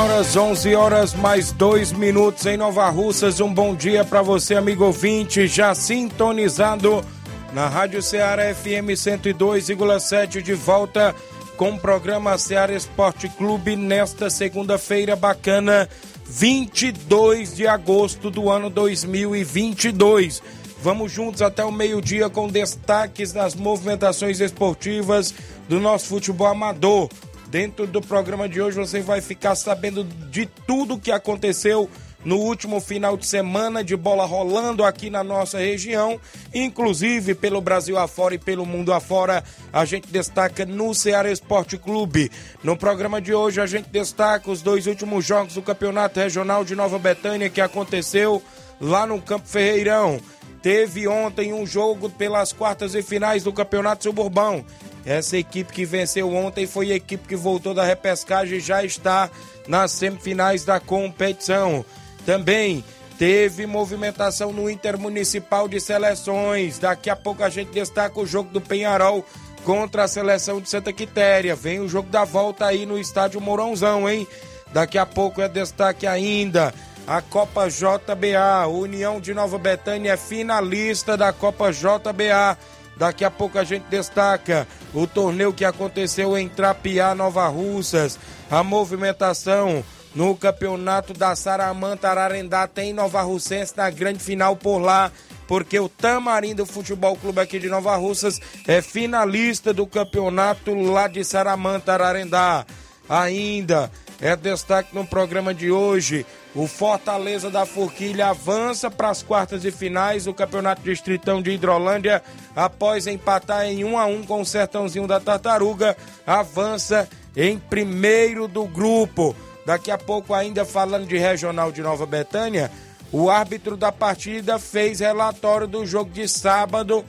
Horas, 11 horas, mais dois minutos em Nova Russas. Um bom dia para você, amigo ouvinte, já sintonizado na Rádio Ceará FM 102,7, de volta com o programa Ceará Esporte Clube nesta segunda-feira bacana, 22 de agosto do ano 2022. Vamos juntos até o meio-dia com destaques das movimentações esportivas do nosso futebol amador. Dentro do programa de hoje você vai ficar sabendo de tudo que aconteceu no último final de semana de bola rolando aqui na nossa região, inclusive pelo Brasil afora e pelo mundo afora. A gente destaca no Ceará Esporte Clube. No programa de hoje a gente destaca os dois últimos jogos do Campeonato Regional de Nova Betânia que aconteceu lá no Campo Ferreirão. Teve ontem um jogo pelas quartas e finais do Campeonato Suburbão. Essa equipe que venceu ontem foi a equipe que voltou da repescagem e já está nas semifinais da competição. Também teve movimentação no Intermunicipal de Seleções. Daqui a pouco a gente destaca o jogo do Penharol contra a seleção de Santa Quitéria. Vem o jogo da volta aí no estádio Mourãozão, hein? Daqui a pouco é destaque ainda a Copa JBA. União de Nova Betânia é finalista da Copa JBA. Daqui a pouco a gente destaca o torneio que aconteceu em Trapiá, Nova Russas. A movimentação no campeonato da Saramanta Ararendá tem Nova Russense na grande final por lá, porque o Tamarindo Futebol Clube aqui de Nova Russas é finalista do campeonato lá de Saramanta Ararendá. Ainda é destaque no programa de hoje. O Fortaleza da Forquilha avança para as quartas e finais do Campeonato Distritão de Hidrolândia após empatar em 1 a 1 com o Sertãozinho da Tartaruga, avança em primeiro do grupo. Daqui a pouco ainda falando de Regional de Nova Betânia, o árbitro da partida fez relatório do jogo de sábado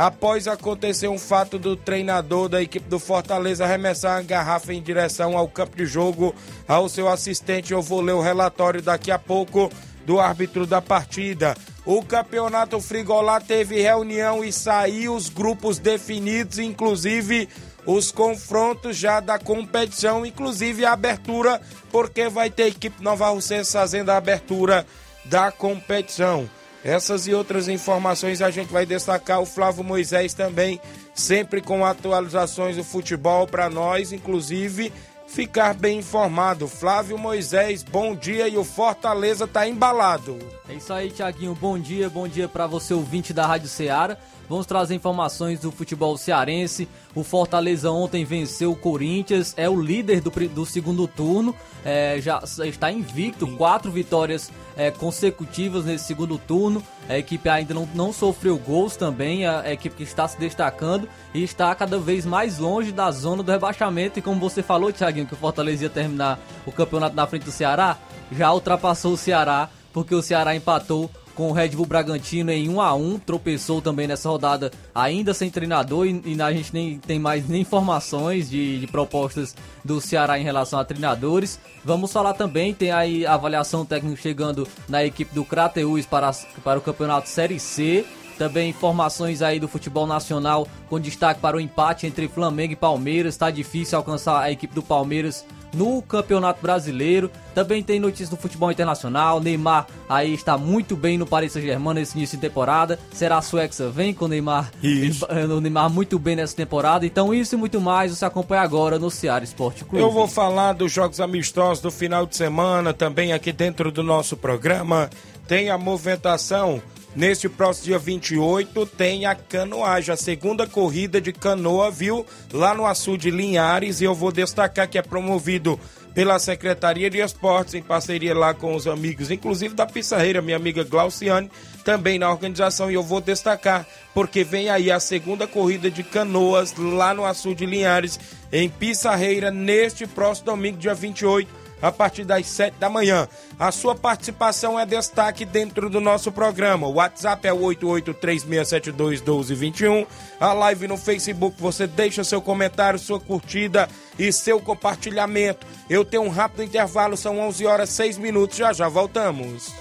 após acontecer um fato do treinador da equipe do Fortaleza arremessar a garrafa em direção ao campo de jogo ao seu assistente. Eu vou ler o relatório daqui a pouco do árbitro da partida. O campeonato Frigolá teve reunião e saiu os grupos definidos, inclusive os confrontos já da competição, inclusive a abertura, porque vai ter equipe Nova Russense fazendo a abertura da competição. Essas e outras informações a gente vai destacar o Flávio Moisés também, sempre com atualizações do futebol para nós, inclusive ficar bem informado. Flávio Moisés, bom dia e o Fortaleza tá embalado. É isso aí, Tiaguinho. Bom dia, bom dia para você ouvinte da Rádio Ceará. Vamos trazer informações do futebol cearense. O Fortaleza ontem venceu o Corinthians, é o líder do, do segundo turno, é, já está invicto, quatro vitórias é, consecutivas nesse segundo turno. A equipe ainda não, não sofreu gols também, a, a equipe que está se destacando e está cada vez mais longe da zona do rebaixamento. E como você falou, Thiaguinho, que o Fortaleza ia terminar o campeonato na frente do Ceará, já ultrapassou o Ceará, porque o Ceará empatou com o Red Bull Bragantino em 1 a 1 tropeçou também nessa rodada ainda sem treinador e, e a gente nem tem mais nem informações de, de, propostas do Ceará em relação a treinadores. Vamos falar também, tem aí a avaliação técnica chegando na equipe do Crateus para, para o campeonato Série C. Também informações aí do futebol nacional com destaque para o empate entre Flamengo e Palmeiras. Está difícil alcançar a equipe do Palmeiras no Campeonato Brasileiro. Também tem notícias do futebol internacional. Neymar aí está muito bem no Paris Saint-Germain nesse início de temporada. Será a Suexa vem com o Neymar, Isso. o Neymar muito bem nessa temporada. Então isso e muito mais você acompanha agora no Ceará Esporte Clube. Eu vou falar dos jogos amistosos do final de semana também aqui dentro do nosso programa. Tem a movimentação Neste próximo dia 28 tem a canoagem, a segunda corrida de canoa, viu? Lá no Açu de Linhares. E eu vou destacar que é promovido pela Secretaria de Esportes, em parceria lá com os amigos, inclusive da Pissarreira, minha amiga Glauciane, também na organização. E eu vou destacar, porque vem aí a segunda corrida de canoas lá no Açu de Linhares, em Pissarreira, neste próximo domingo, dia 28 a partir das 7 da manhã. A sua participação é destaque dentro do nosso programa. O WhatsApp é o 8836721221. A live no Facebook, você deixa seu comentário, sua curtida e seu compartilhamento. Eu tenho um rápido intervalo, são 11 horas 6 minutos, já já voltamos.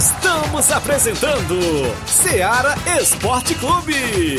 Estamos apresentando Seara Esporte Clube.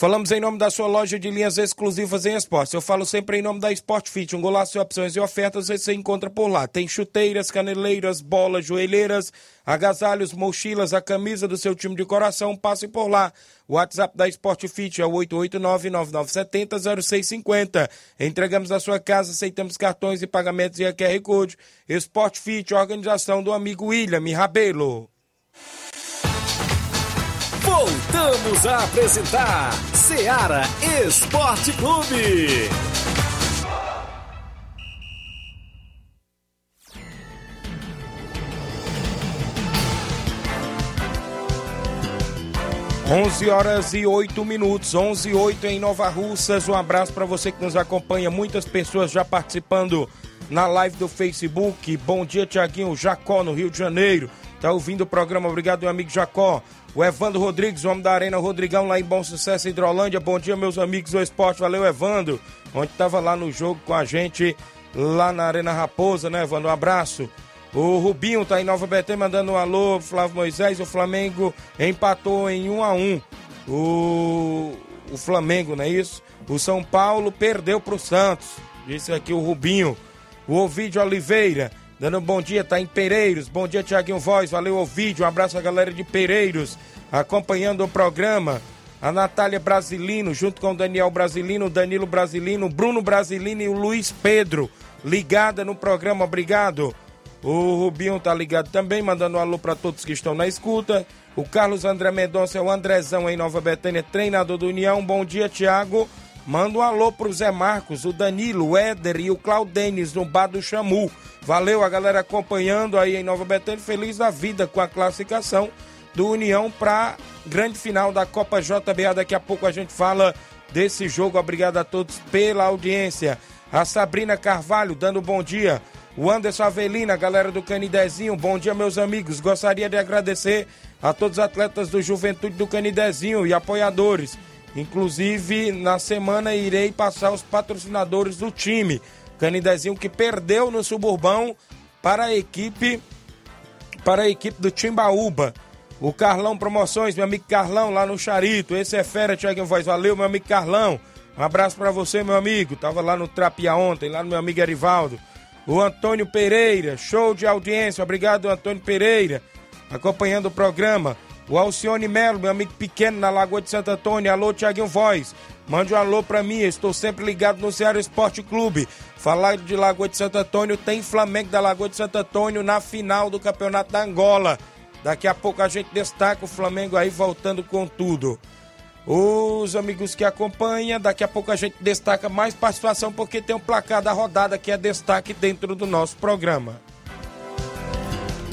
Falamos em nome da sua loja de linhas exclusivas em esportes. Eu falo sempre em nome da Sport Fit, um golaço de opções e ofertas você encontra por lá. Tem chuteiras, caneleiras, bolas, joelheiras, agasalhos, mochilas, a camisa do seu time de coração, passe por lá. O WhatsApp da Sport Fit é o 889-9970-0650. Entregamos na sua casa, aceitamos cartões e pagamentos e QR Code. Sport Fit, organização do amigo William Rabelo. Voltamos a apresentar Seara Esporte Clube. 11 horas e 8 minutos, 11 e 8 em Nova Russas. Um abraço para você que nos acompanha. Muitas pessoas já participando na live do Facebook. Bom dia, Tiaguinho Jacó, no Rio de Janeiro. Tá ouvindo o programa? Obrigado, meu amigo Jacó. O Evandro Rodrigues, homem da Arena Rodrigão, lá em Bom Sucesso, Hidrolândia. Bom dia, meus amigos do esporte. Valeu, Evandro. Onde tava lá no jogo com a gente, lá na Arena Raposa, né, Evandro? Um abraço. O Rubinho tá em Nova Betém mandando um alô, Flávio Moisés. O Flamengo empatou em 1 a 1 O, o Flamengo, não é isso? O São Paulo perdeu pro Santos. Disse aqui o Rubinho. O Ovidio Oliveira, dando um bom dia, tá em Pereiros. Bom dia, Tiaguinho Voz. Valeu, Ovidio. Um abraço à galera de Pereiros, acompanhando o programa. A Natália Brasilino, junto com o Daniel Brasilino, o Danilo Brasilino, o Bruno Brasilino e o Luiz Pedro, ligada no programa. Obrigado. O Rubinho tá ligado também, mandando um alô para todos que estão na escuta. O Carlos André Mendonça é o Andrezão em Nova Betânia, treinador do União. Bom dia, Tiago. Manda um alô pro Zé Marcos, o Danilo, o Éder e o Claudenis no Bar do Chamu. Valeu a galera acompanhando aí em Nova Betânia, feliz da vida com a classificação do União para grande final da Copa JBA. Daqui a pouco a gente fala desse jogo. Obrigado a todos pela audiência. A Sabrina Carvalho dando bom dia. O Anderson Avelina, galera do Canidezinho, bom dia, meus amigos. Gostaria de agradecer a todos os atletas do Juventude do Canidezinho e apoiadores. Inclusive, na semana irei passar os patrocinadores do time. Canidezinho que perdeu no Suburbão para a equipe para a equipe do Timbaúba. O Carlão Promoções, meu amigo Carlão, lá no Charito. Esse é fera, Tiaguinho Voz. Valeu, meu amigo Carlão. Um abraço para você, meu amigo. Tava lá no Trapia ontem, lá no meu amigo Erivaldo. O Antônio Pereira, show de audiência. Obrigado, Antônio Pereira, acompanhando o programa. O Alcione Melo, meu amigo pequeno na Lagoa de Santo Antônio. Alô, Tiaguinho Voz. Mande um alô pra mim, estou sempre ligado no Ceará Esporte Clube. Falar de Lagoa de Santo Antônio, tem Flamengo da Lagoa de Santo Antônio na final do Campeonato da Angola. Daqui a pouco a gente destaca o Flamengo aí voltando com tudo. Os amigos que acompanham, daqui a pouco a gente destaca mais participação porque tem um placar da rodada que é destaque dentro do nosso programa.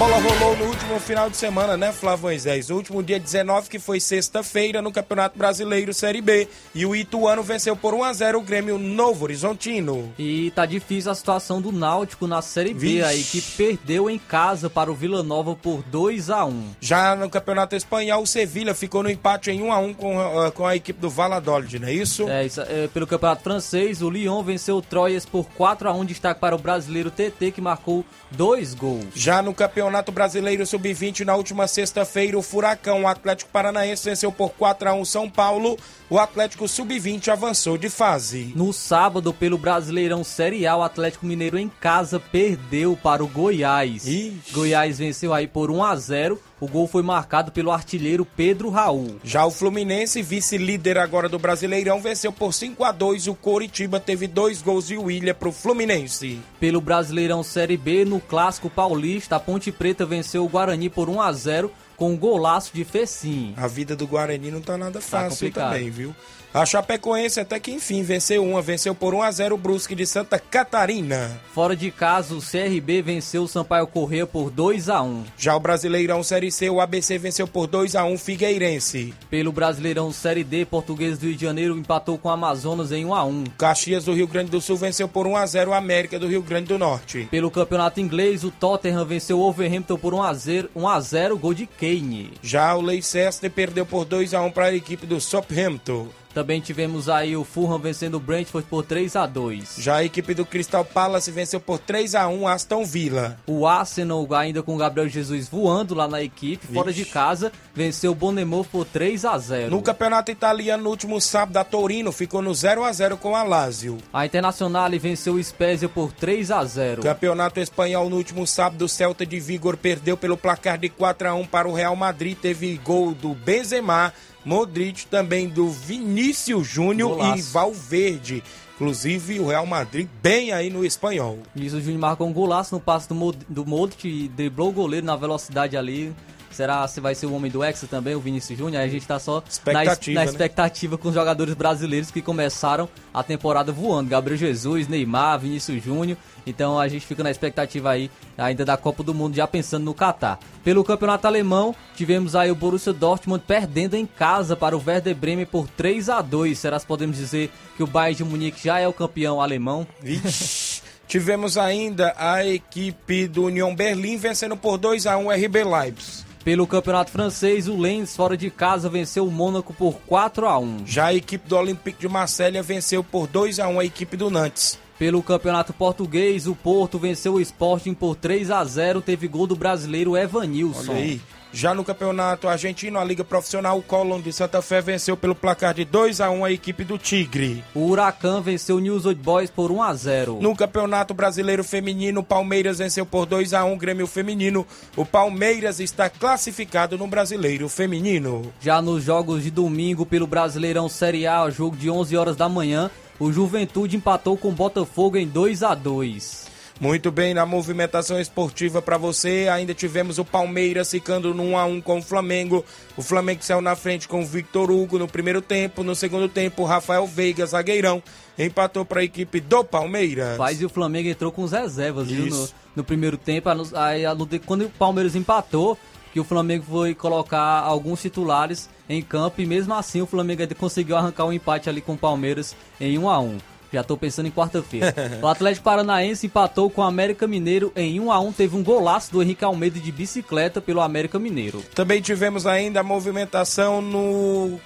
Bola rolou no último final de semana, né, Flávio Moisés? O último dia 19, que foi sexta-feira, no Campeonato Brasileiro Série B. E o Ituano venceu por 1x0 o Grêmio Novo Horizontino. E tá difícil a situação do Náutico na Série B. Vixe. A equipe perdeu em casa para o Vila Nova por 2x1. Já no Campeonato Espanhol, o Sevilha ficou no empate em 1x1 com, uh, com a equipe do Valladolid, não é isso? É, isso, é, pelo Campeonato Francês, o Lyon venceu o Troyes por 4x1, destaque para o brasileiro TT, que marcou dois gols. Já no Campeonato Campeonato Brasileiro Sub-20 na última sexta-feira, o Furacão, o Atlético Paranaense venceu por 4 a 1 São Paulo. O Atlético Sub-20 avançou de fase. No sábado, pelo Brasileirão Série A, o Atlético Mineiro em casa perdeu para o Goiás. Ixi. Goiás venceu aí por 1 a 0. O gol foi marcado pelo artilheiro Pedro Raul. Já o Fluminense, vice-líder agora do Brasileirão, venceu por 5 a 2 O Coritiba teve dois gols de William para o Fluminense. Pelo Brasileirão Série B, no Clássico Paulista, a Ponte Preta venceu o Guarani por 1 a 0 com um golaço de Fecim. A vida do Guarani não tá nada tá fácil tá também, viu? A Chapecoense até que enfim venceu uma, venceu por 1 a 0 o Brusque de Santa Catarina. Fora de casa, o CRB venceu o Sampaio Corrêa por 2 a 1. Já o Brasileirão Série C, o ABC venceu por 2 a 1 Figueirense. Pelo Brasileirão Série D, Português do Rio de Janeiro empatou com o Amazonas em 1 a 1. Caxias do Rio Grande do Sul venceu por 1 a 0 o América do Rio Grande do Norte. Pelo Campeonato Inglês, o Tottenham venceu o Wolverhampton por 1 a 0, 1 a 0 gol de Kane. Já o Leicester perdeu por 2 a 1 para a equipe do Southampton. Também tivemos aí o Fulham vencendo o Brentford por 3 a 2. Já a equipe do Crystal Palace venceu por 3 a 1 Aston Villa. O Arsenal ainda com o Gabriel Jesus voando lá na equipe, Vixe. fora de casa, venceu o Bonemor por 3 a 0. No Campeonato Italiano no último sábado a Torino ficou no 0 a 0 com a Lazio. A Internacional venceu o Spezia por 3 a 0. Campeonato Espanhol no último sábado o Celta de Vigor perdeu pelo placar de 4 a 1 para o Real Madrid, teve gol do Benzema Modric, também do Vinícius Júnior e Valverde. Inclusive o Real Madrid bem aí no espanhol. Vinícius Júnior marcou um golaço no passe do, Mod do Modric, driblou o goleiro na velocidade ali. Será se vai ser o homem do Hexa também, o Vinícius Júnior? A gente está só na, na né? expectativa com os jogadores brasileiros que começaram a temporada voando. Gabriel Jesus, Neymar, Vinícius Júnior. Então a gente fica na expectativa aí ainda da Copa do Mundo, já pensando no Catar. Pelo campeonato alemão, tivemos aí o Borussia Dortmund perdendo em casa para o Werder Bremen por 3 a 2 Será que podemos dizer que o Bayern de Munique já é o campeão alemão? Vixe. Tivemos ainda a equipe do União Berlim vencendo por 2 a 1 RB Leipzig. Pelo Campeonato Francês, o Lens, fora de casa, venceu o Mônaco por 4 a 1 Já a equipe do Olympique de Marselha venceu por 2 a 1 a equipe do Nantes. Pelo Campeonato Português, o Porto venceu o Sporting por 3 a 0 teve gol do brasileiro Evanilson. Olha aí. Já no campeonato argentino, a Liga Profissional, o Colón de Santa Fé venceu pelo placar de 2 a 1 a equipe do Tigre. O Huracan venceu o News Old Boys por 1 a 0. No Campeonato Brasileiro Feminino, o Palmeiras venceu por 2 a 1 o Grêmio Feminino. O Palmeiras está classificado no Brasileiro Feminino. Já nos jogos de domingo pelo Brasileirão Série A, jogo de 11 horas da manhã, o Juventude empatou com o Botafogo em 2 a 2. Muito bem, na movimentação esportiva para você, ainda tivemos o Palmeiras ficando no 1 a 1 com o Flamengo. O Flamengo saiu na frente com o Victor Hugo no primeiro tempo, no segundo tempo, o Rafael Veiga, zagueirão, empatou para a equipe do Palmeiras. Faz e o Flamengo entrou com os reservas, viu, no, no, primeiro tempo. Aí, quando o Palmeiras empatou, que o Flamengo foi colocar alguns titulares em campo e mesmo assim o Flamengo conseguiu arrancar um empate ali com o Palmeiras em 1 a 1. Já tô pensando em quarta-feira. o Atlético Paranaense empatou com o América Mineiro em 1 a 1 Teve um golaço do Henrique Almeida de bicicleta pelo América Mineiro. Também tivemos ainda a movimentação no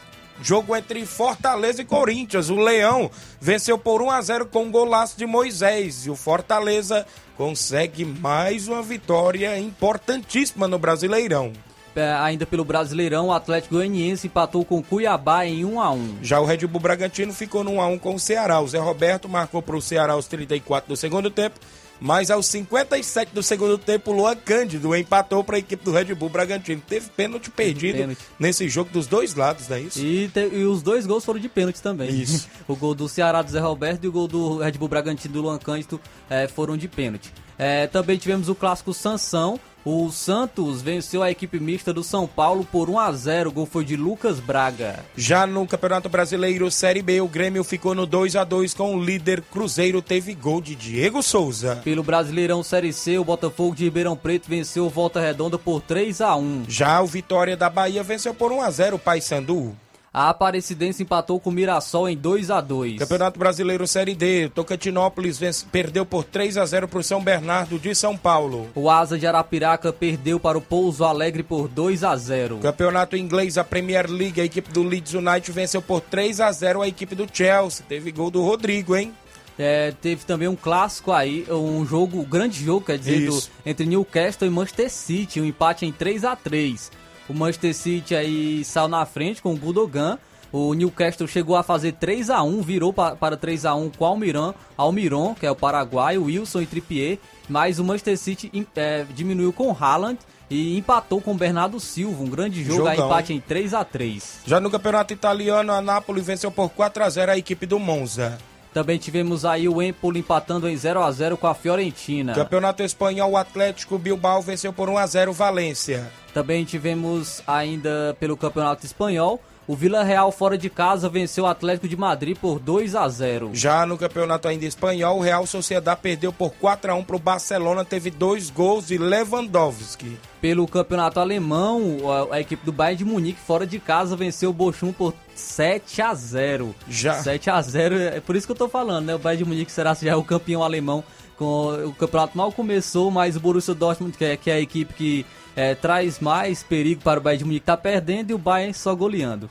jogo entre Fortaleza e Corinthians. O Leão venceu por 1 a 0 com um golaço de Moisés. E o Fortaleza consegue mais uma vitória importantíssima no Brasileirão. É, ainda pelo Brasileirão, o Atlético Goianiense empatou com o Cuiabá em 1 a 1 Já o Red Bull Bragantino ficou no 1 a 1 com o Ceará. O Zé Roberto marcou para o Ceará aos 34 do segundo tempo, mas aos 57 do segundo tempo, o Luan Cândido empatou para a equipe do Red Bull Bragantino. Teve pênalti perdido pênalti. nesse jogo dos dois lados, não é isso? E, te- e os dois gols foram de pênalti também. Isso. o gol do Ceará do Zé Roberto e o gol do Red Bull Bragantino do Luan Cândido eh, foram de pênalti. Eh, também tivemos o clássico Sansão. O Santos venceu a equipe mista do São Paulo por 1 a 0 O gol foi de Lucas Braga. Já no Campeonato Brasileiro Série B, o Grêmio ficou no 2 a 2 com o líder Cruzeiro, teve gol de Diego Souza. Pelo Brasileirão Série C, o Botafogo de Ribeirão Preto venceu o Volta Redonda por 3 a 1 Já o Vitória da Bahia venceu por 1 a 0 o Paysandu. A Aparecidense empatou com o Mirassol em 2 a 2 Campeonato Brasileiro Série D, Tocantinópolis vence- perdeu por 3 a 0 para o São Bernardo de São Paulo. O Asa de Arapiraca perdeu para o Pouso Alegre por 2 a 0 Campeonato inglês, a Premier League, a equipe do Leeds United venceu por 3 a 0 a equipe do Chelsea. Teve gol do Rodrigo, hein? É, teve também um clássico aí, um jogo, um grande jogo, quer dizer, do- entre Newcastle e Manchester City, um empate em 3 a 3 O Manchester City aí saiu na frente com o Gudogan. O Newcastle chegou a fazer 3 a 1 virou pa- para 3 a 1 com o Almiron, Almiron, que é o Paraguai, o Wilson e Trippier, mas o Manchester City é, diminuiu com o Haaland e empatou com o Bernardo Silva, um grande jogo, aí Jogão, empate em 3 a 3 Já no Campeonato Italiano, a Napoli venceu por 4 a 0 a equipe do Monza. Também tivemos aí o Empoli empatando em 0 a 0 com a Fiorentina. Campeonato Espanhol, o Atlético Bilbao venceu por 1 a 0 Valência. Também tivemos ainda pelo Campeonato Espanhol, o Vila Real fora de casa venceu o Atlético de Madrid por 2 a 0. Já no campeonato ainda espanhol, o Real Sociedade perdeu por 4 a 1 para o Barcelona, teve dois gols de Lewandowski. Pelo Campeonato Alemão, a, a equipe do Bayern de Munique fora de casa venceu o Bochum por 7 a 0. Já. 7 a 0, é por isso que eu tô falando, né? O Bayern de Munique será já o campeão alemão. Com, o campeonato mal começou, mas o Borussia Dortmund, que é, que é a equipe que é, traz mais perigo para o Bayern de Munique, tá perdendo e o Bayern só goleando.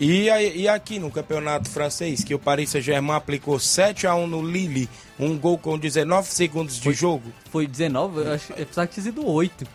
E, e aqui no campeonato francês, que o Paris Saint-Germain aplicou 7 a 1 no Lille, um gol com 19 segundos de jogo. Foi 19, eu acho eu pensava que tinha sido 8.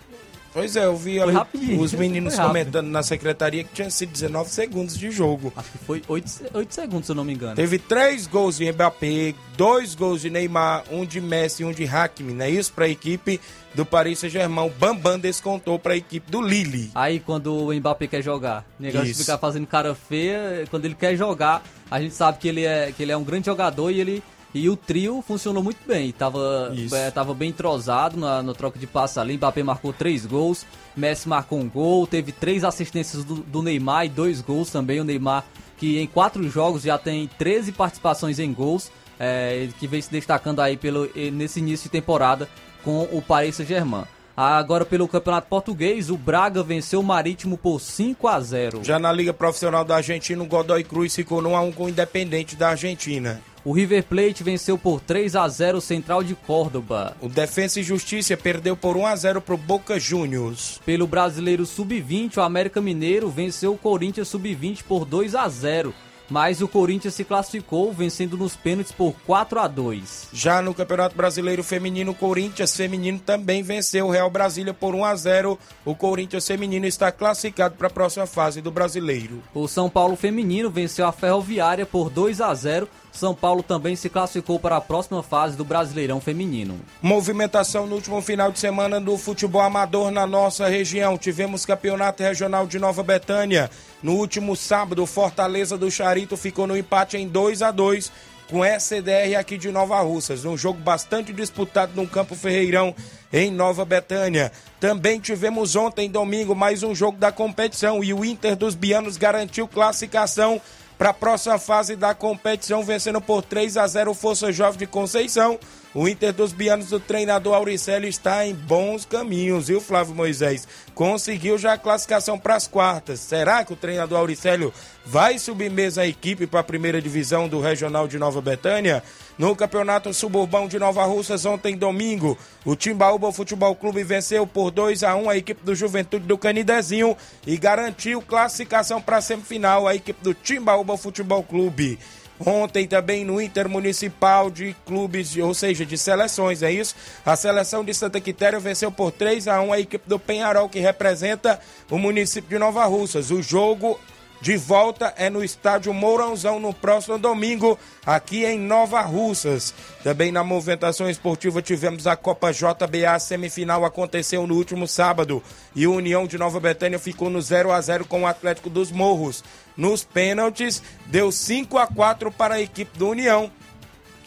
Pois é, eu vi ali os meninos comentando na secretaria que tinha sido 19 segundos de jogo. Acho que foi 8, segundos, se eu não me engano. Teve três gols de Mbappé, dois gols de Neymar, um de Messi e um de Hakimi, não é isso? Para a equipe do Paris Saint-Germain. O Bambam descontou para a equipe do Lille. Aí quando o Mbappé quer jogar, o negócio de ficar fazendo cara feia, quando ele quer jogar, a gente sabe que ele é, que ele é um grande jogador e ele e o trio funcionou muito bem. Tava, é, tava bem entrosado na, no troca de passe ali. Mbappé marcou três gols, Messi marcou um gol, teve três assistências do, do Neymar e dois gols também. O Neymar, que em quatro jogos já tem 13 participações em gols, é, que vem se destacando aí pelo, nesse início de temporada com o Paris Saint-Germain. Agora pelo Campeonato Português, o Braga venceu o Marítimo por 5 a 0. Já na Liga Profissional da Argentina, o Godoy Cruz ficou no 1x1 com o Independente da Argentina. O River Plate venceu por 3 a 0 o Central de Córdoba. O Defensa e Justiça perdeu por 1x0 para o Boca Juniors. Pelo Brasileiro Sub-20, o América Mineiro venceu o Corinthians Sub-20 por 2 a 0. Mas o Corinthians se classificou vencendo nos pênaltis por 4 a 2. Já no Campeonato Brasileiro Feminino, o Corinthians Feminino também venceu o Real Brasília por 1 a 0. O Corinthians Feminino está classificado para a próxima fase do Brasileiro. O São Paulo Feminino venceu a Ferroviária por 2 a 0. São Paulo também se classificou para a próxima fase do Brasileirão Feminino. Movimentação no último final de semana do futebol amador na nossa região. Tivemos campeonato regional de Nova Betânia. No último sábado, Fortaleza do Charito ficou no empate em 2 a 2 com SDR aqui de Nova Russas. Um jogo bastante disputado no Campo Ferreirão em Nova Betânia. Também tivemos ontem, domingo, mais um jogo da competição e o Inter dos Bianos garantiu classificação para a próxima fase da competição, vencendo por 3 a 0 o Força Jovem de Conceição. O Inter dos Bianos do treinador Auricélio está em bons caminhos, viu, Flávio Moisés? Conseguiu já a classificação para as quartas. Será que o treinador Auricélio vai subir mesmo a equipe para a primeira divisão do Regional de Nova Betânia? No Campeonato Suburbão de Nova Russas, ontem domingo, o Timbaúba Futebol Clube venceu por 2 a 1 a equipe do Juventude do Canidezinho e garantiu classificação para a semifinal a equipe do Timbaúba Futebol Clube. Ontem também no Intermunicipal de Clubes, ou seja, de seleções, é isso? A seleção de Santa Quitéria venceu por 3 a 1 a equipe do Penharol, que representa o município de Nova Russas. O jogo de volta é no estádio Mourãozão no próximo domingo, aqui em Nova Russas. Também na movimentação esportiva tivemos a Copa JBA, a semifinal aconteceu no último sábado e o União de Nova Betânia ficou no 0 a 0 com o Atlético dos Morros. Nos pênaltis, deu 5 a 4 para a equipe do União.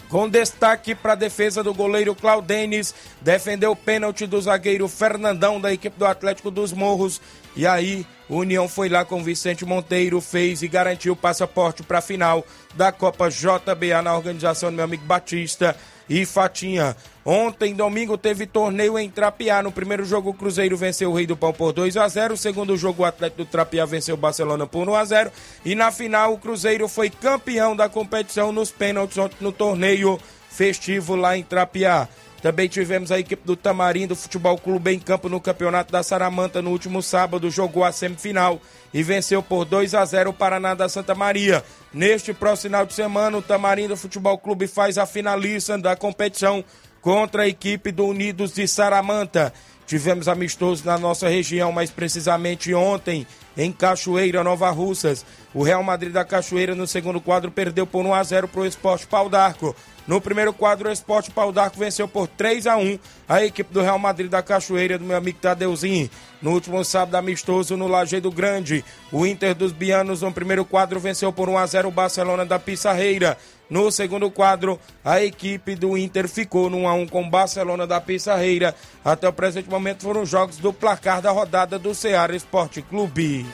Com destaque para a defesa do goleiro Claudenes, defendeu o pênalti do zagueiro Fernandão da equipe do Atlético dos Morros. E aí, União foi lá com Vicente Monteiro, fez e garantiu o passaporte para a final da Copa JBA na organização do meu amigo Batista e Fatinha. Ontem, domingo, teve torneio em Trapiá. No primeiro jogo, o Cruzeiro venceu o Rei do Pão por 2 a 0 No segundo jogo, o Atlético do Trapiá venceu o Barcelona por 1 a 0 E na final, o Cruzeiro foi campeão da competição nos pênaltis ontem no torneio festivo lá em Trapiá. Também tivemos a equipe do Tamarindo Futebol Clube em campo no Campeonato da Saramanta no último sábado, jogou a semifinal e venceu por 2 a 0 o Paraná da Santa Maria. Neste próximo final de semana, o Tamarindo Futebol Clube faz a finalista da competição contra a equipe do Unidos de Saramanta. Tivemos amistosos na nossa região, mais precisamente ontem, em Cachoeira, Nova Russas. O Real Madrid da Cachoeira, no segundo quadro, perdeu por 1 a 0 para o Esporte Pau d'Arco. No primeiro quadro, o Esporte Pau d'Arco venceu por 3 a 1 a equipe do Real Madrid da Cachoeira, do meu amigo Tadeuzinho. No último sábado, amistoso no Lajeado Grande, o Inter dos Bianos, no primeiro quadro, venceu por 1 a 0 o Barcelona da Pissarreira. No segundo quadro, a equipe do Inter ficou no 1x1 com o Barcelona da Pissarreira. Até o presente momento foram os jogos do placar da rodada do Ceará Esporte Clube.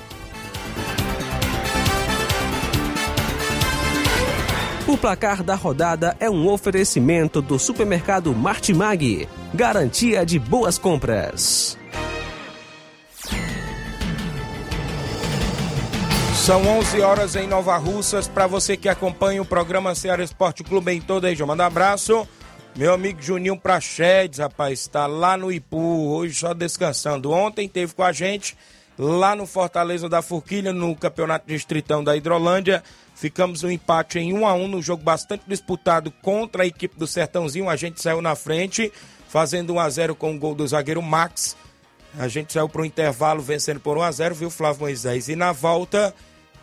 O placar da rodada é um oferecimento do supermercado Martimag. Garantia de boas compras. São 11 horas em Nova Russas. Para você que acompanha o programa Ceará Esporte Clube em toda a região, manda um abraço. Meu amigo Juninho Prachedes, rapaz, está lá no Ipu, hoje só descansando. Ontem teve com a gente lá no Fortaleza da Forquilha, no Campeonato Distritão da Hidrolândia. Ficamos no empate em 1 a 1 no jogo bastante disputado contra a equipe do Sertãozinho. A gente saiu na frente, fazendo 1 a 0 com o gol do zagueiro Max. A gente saiu para o intervalo vencendo por 1 a 0 viu, Flávio Moisés? E na volta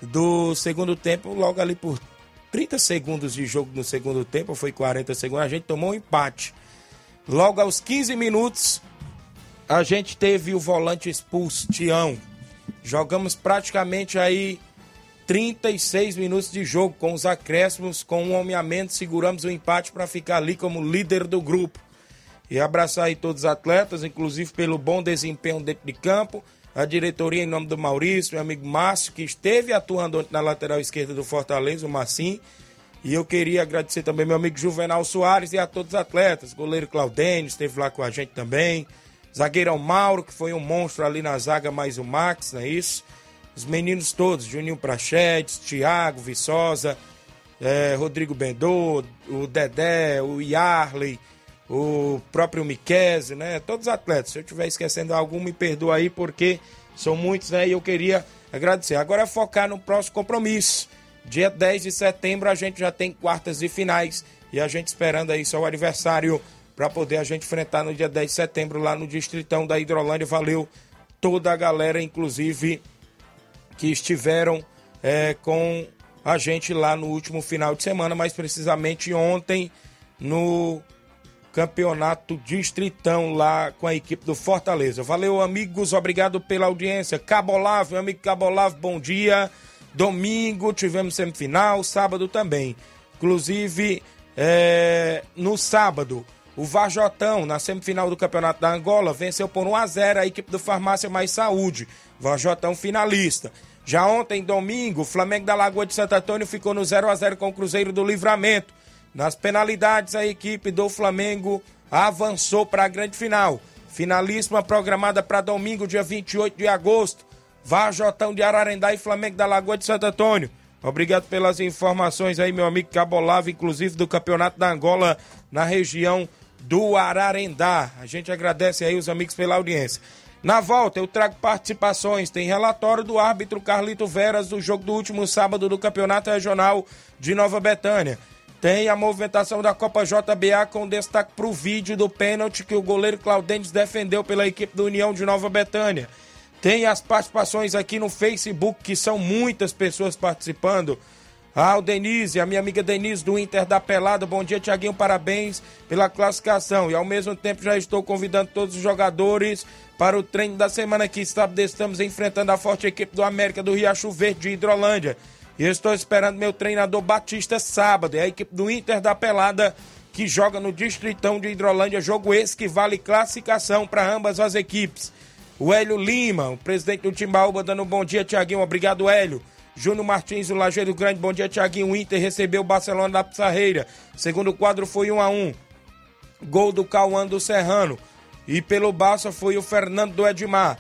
do segundo tempo, logo ali por 30 segundos de jogo no segundo tempo, foi 40 segundos, a gente tomou um empate. Logo aos 15 minutos, a gente teve o volante expulso, Tião. Jogamos praticamente aí 36 minutos de jogo com os acréscimos, com um homem a menos, seguramos o empate para ficar ali como líder do grupo. E abraçar aí todos os atletas, inclusive pelo bom desempenho dentro de campo, a diretoria em nome do Maurício, meu amigo Márcio, que esteve atuando na lateral esquerda do Fortaleza, o Massim. E eu queria agradecer também meu amigo Juvenal Soares e a todos os atletas. Goleiro Claudênio esteve lá com a gente também. Zagueirão Mauro, que foi um monstro ali na zaga, mais o Max, não é isso? os meninos todos, Juninho Prachetes, Thiago Viçosa, é, Rodrigo Bendô, o Dedé, o Yarley, o próprio Miquese, né? Todos os atletas. Se eu estiver esquecendo algum, me perdoa aí, porque são muitos, né? E eu queria agradecer. Agora é focar no próximo compromisso. Dia 10 de setembro a gente já tem quartas e finais. E a gente esperando aí só o aniversário para poder a gente enfrentar no dia 10 de setembro lá no Distritão da Hidrolândia. Valeu toda a galera, inclusive que estiveram é, com a gente lá no último final de semana, mais precisamente ontem no campeonato distritão lá com a equipe do Fortaleza. Valeu, amigos, obrigado pela audiência. Cabolavo, meu amigo Cabolavo, bom dia. Domingo tivemos semifinal, sábado também. Inclusive, é, no sábado, o Vajotão, na semifinal do Campeonato da Angola, venceu por 1 a 0 a equipe do Farmácia Mais Saúde. Vajotão finalista. Já ontem, domingo, o Flamengo da Lagoa de Santo Antônio ficou no 0 a 0 com o Cruzeiro do Livramento. Nas penalidades, a equipe do Flamengo avançou para a grande final. Finalíssima programada para domingo, dia 28 de agosto. Vajotão de Ararendá e Flamengo da Lagoa de Santo Antônio. Obrigado pelas informações aí, meu amigo Cabolavo, inclusive do Campeonato da Angola na região do Ararendá. A gente agradece aí os amigos pela audiência. Na volta, eu trago participações. Tem relatório do árbitro Carlito Veras do jogo do último sábado do Campeonato Regional de Nova Betânia. Tem a movimentação da Copa JBA com destaque para o vídeo do pênalti que o goleiro Claudentes defendeu pela equipe do União de Nova Betânia. Tem as participações aqui no Facebook, que são muitas pessoas participando. Ah, o Denise, a minha amiga Denise do Inter da Pelada. Bom dia, Tiaguinho. Parabéns pela classificação. E ao mesmo tempo já estou convidando todos os jogadores para o treino da semana que sábado estamos enfrentando a forte equipe do América do Riacho Verde de Hidrolândia. E estou esperando meu treinador Batista sábado. É a equipe do Inter da Pelada que joga no Distritão de Hidrolândia. Jogo esse que vale classificação para ambas as equipes. O Hélio Lima, o presidente do Timbaúba, dando um bom dia, Tiaguinho. Obrigado, Hélio. Júnior Martins, o Lajeiro Grande, bom dia, Tiaguinho. O Inter recebeu o Barcelona da Pissarreira. Segundo quadro foi 1 a 1 Gol do Cauã do Serrano. E pelo Barça foi o Fernando do Edmar.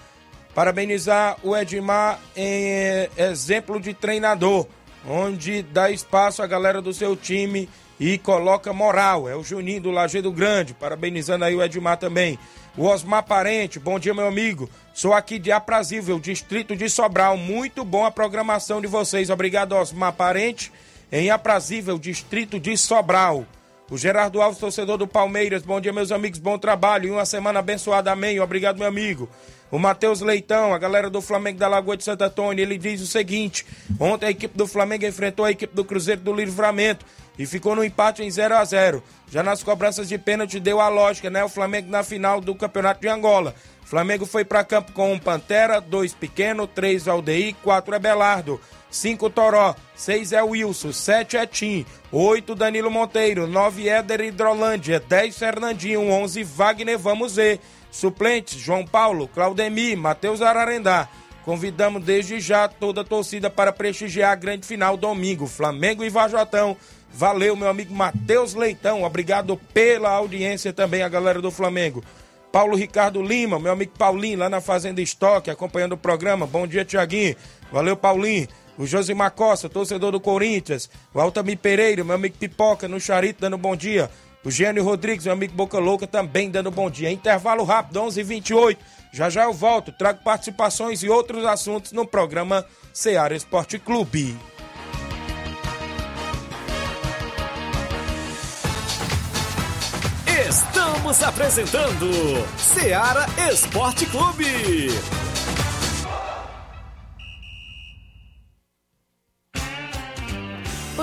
Parabenizar o Edmar em eh, exemplo de treinador, onde dá espaço à galera do seu time e coloca moral. É o Juninho do Lajeiro Grande, parabenizando aí o Edmar também. O Osmar Parente, bom dia, meu amigo. Sou aqui de Aprazível, distrito de Sobral. Muito bom a programação de vocês. Obrigado, Osmar Parente, em Aprazível, distrito de Sobral. O Gerardo Alves, torcedor do Palmeiras. Bom dia, meus amigos. Bom trabalho e uma semana abençoada. Amém. Obrigado, meu amigo. O Matheus Leitão, a galera do Flamengo da Lagoa de Santo Antônio, ele diz o seguinte: ontem a equipe do Flamengo enfrentou a equipe do Cruzeiro do Livramento e ficou no empate em 0 a 0 Já nas cobranças de pênalti deu a lógica, né? O Flamengo na final do Campeonato de Angola. Flamengo foi para campo com um Pantera, dois Pequeno, três Aldeir, quatro Abelardo, cinco Toró, seis é Wilson, sete é Tim, oito Danilo Monteiro, nove Éder Hidrolândia, dez Fernandinho, onze Wagner Vamos ver. Suplentes João Paulo, Claudemir, Matheus Ararendá. Convidamos desde já toda a torcida para prestigiar a grande final domingo, Flamengo e Vajotão. Valeu, meu amigo Matheus Leitão. Obrigado pela audiência também, a galera do Flamengo. Paulo Ricardo Lima, meu amigo Paulinho, lá na Fazenda Estoque, acompanhando o programa. Bom dia, Tiaguinho. Valeu, Paulinho. O Josimar Costa, torcedor do Corinthians. O Altamir Pereira, meu amigo Pipoca, no Charito, dando bom dia. O Gênio Rodrigues, meu amigo Boca Louca, também dando bom dia. Intervalo rápido, 11 h 28 Já já eu volto, trago participações e outros assuntos no programa Seara Esporte Clube. Estamos apresentando Seara Esporte Clube.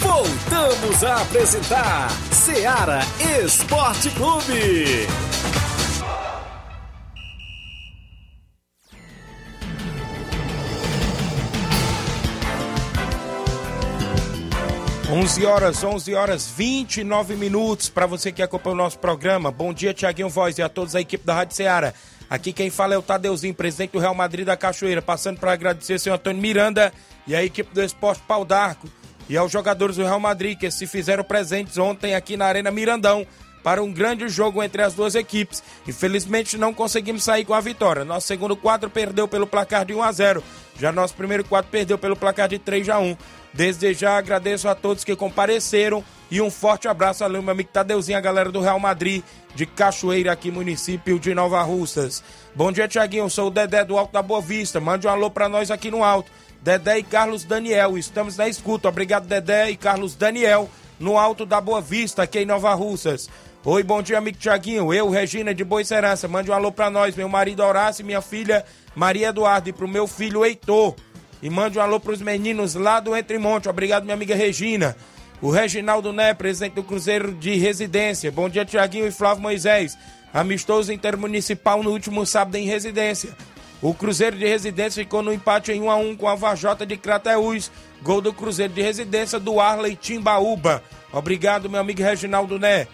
Voltamos a apresentar Seara Esporte Clube. 11 horas, 11 horas 29 minutos para você que acompanha o nosso programa. Bom dia, Tiaguinho Voz e a todos a equipe da Rádio Ceará. Aqui quem fala é o Tadeuzinho, presidente do Real Madrid da Cachoeira, passando para agradecer senhor Antônio Miranda e a equipe do Esporte Pau d'Arco e aos jogadores do Real Madrid que se fizeram presentes ontem aqui na Arena Mirandão para um grande jogo entre as duas equipes. Infelizmente não conseguimos sair com a vitória. Nosso segundo quadro perdeu pelo placar de 1 a 0. Já nosso primeiro quadro perdeu pelo placar de 3 a 1. Desde já agradeço a todos que compareceram e um forte abraço ali, meu amigo Tadeuzinho, a galera do Real Madrid de Cachoeira, aqui município de Nova Russas. Bom dia, Tiaguinho. Sou o Dedé do Alto da Boa Vista. Mande um alô pra nós aqui no Alto. Dedé e Carlos Daniel. Estamos na escuta. Obrigado, Dedé e Carlos Daniel, no Alto da Boa Vista, aqui em Nova Russas. Oi, bom dia, amigo Tiaguinho. Eu, Regina de Boicerança. Mande um alô pra nós, meu marido Horácio e minha filha Maria Eduardo. E pro meu filho Heitor. E mande um alô pros meninos lá do Entre Monte. Obrigado, minha amiga Regina. O Reginaldo Né, presidente do Cruzeiro de Residência. Bom dia, Tiaguinho e Flávio Moisés. Amistoso intermunicipal no último sábado em residência. O Cruzeiro de Residência ficou no empate em 1 a 1 com a Vajota de Crateús. Gol do Cruzeiro de Residência do Arley Timbaúba. Obrigado, meu amigo Reginaldo Né.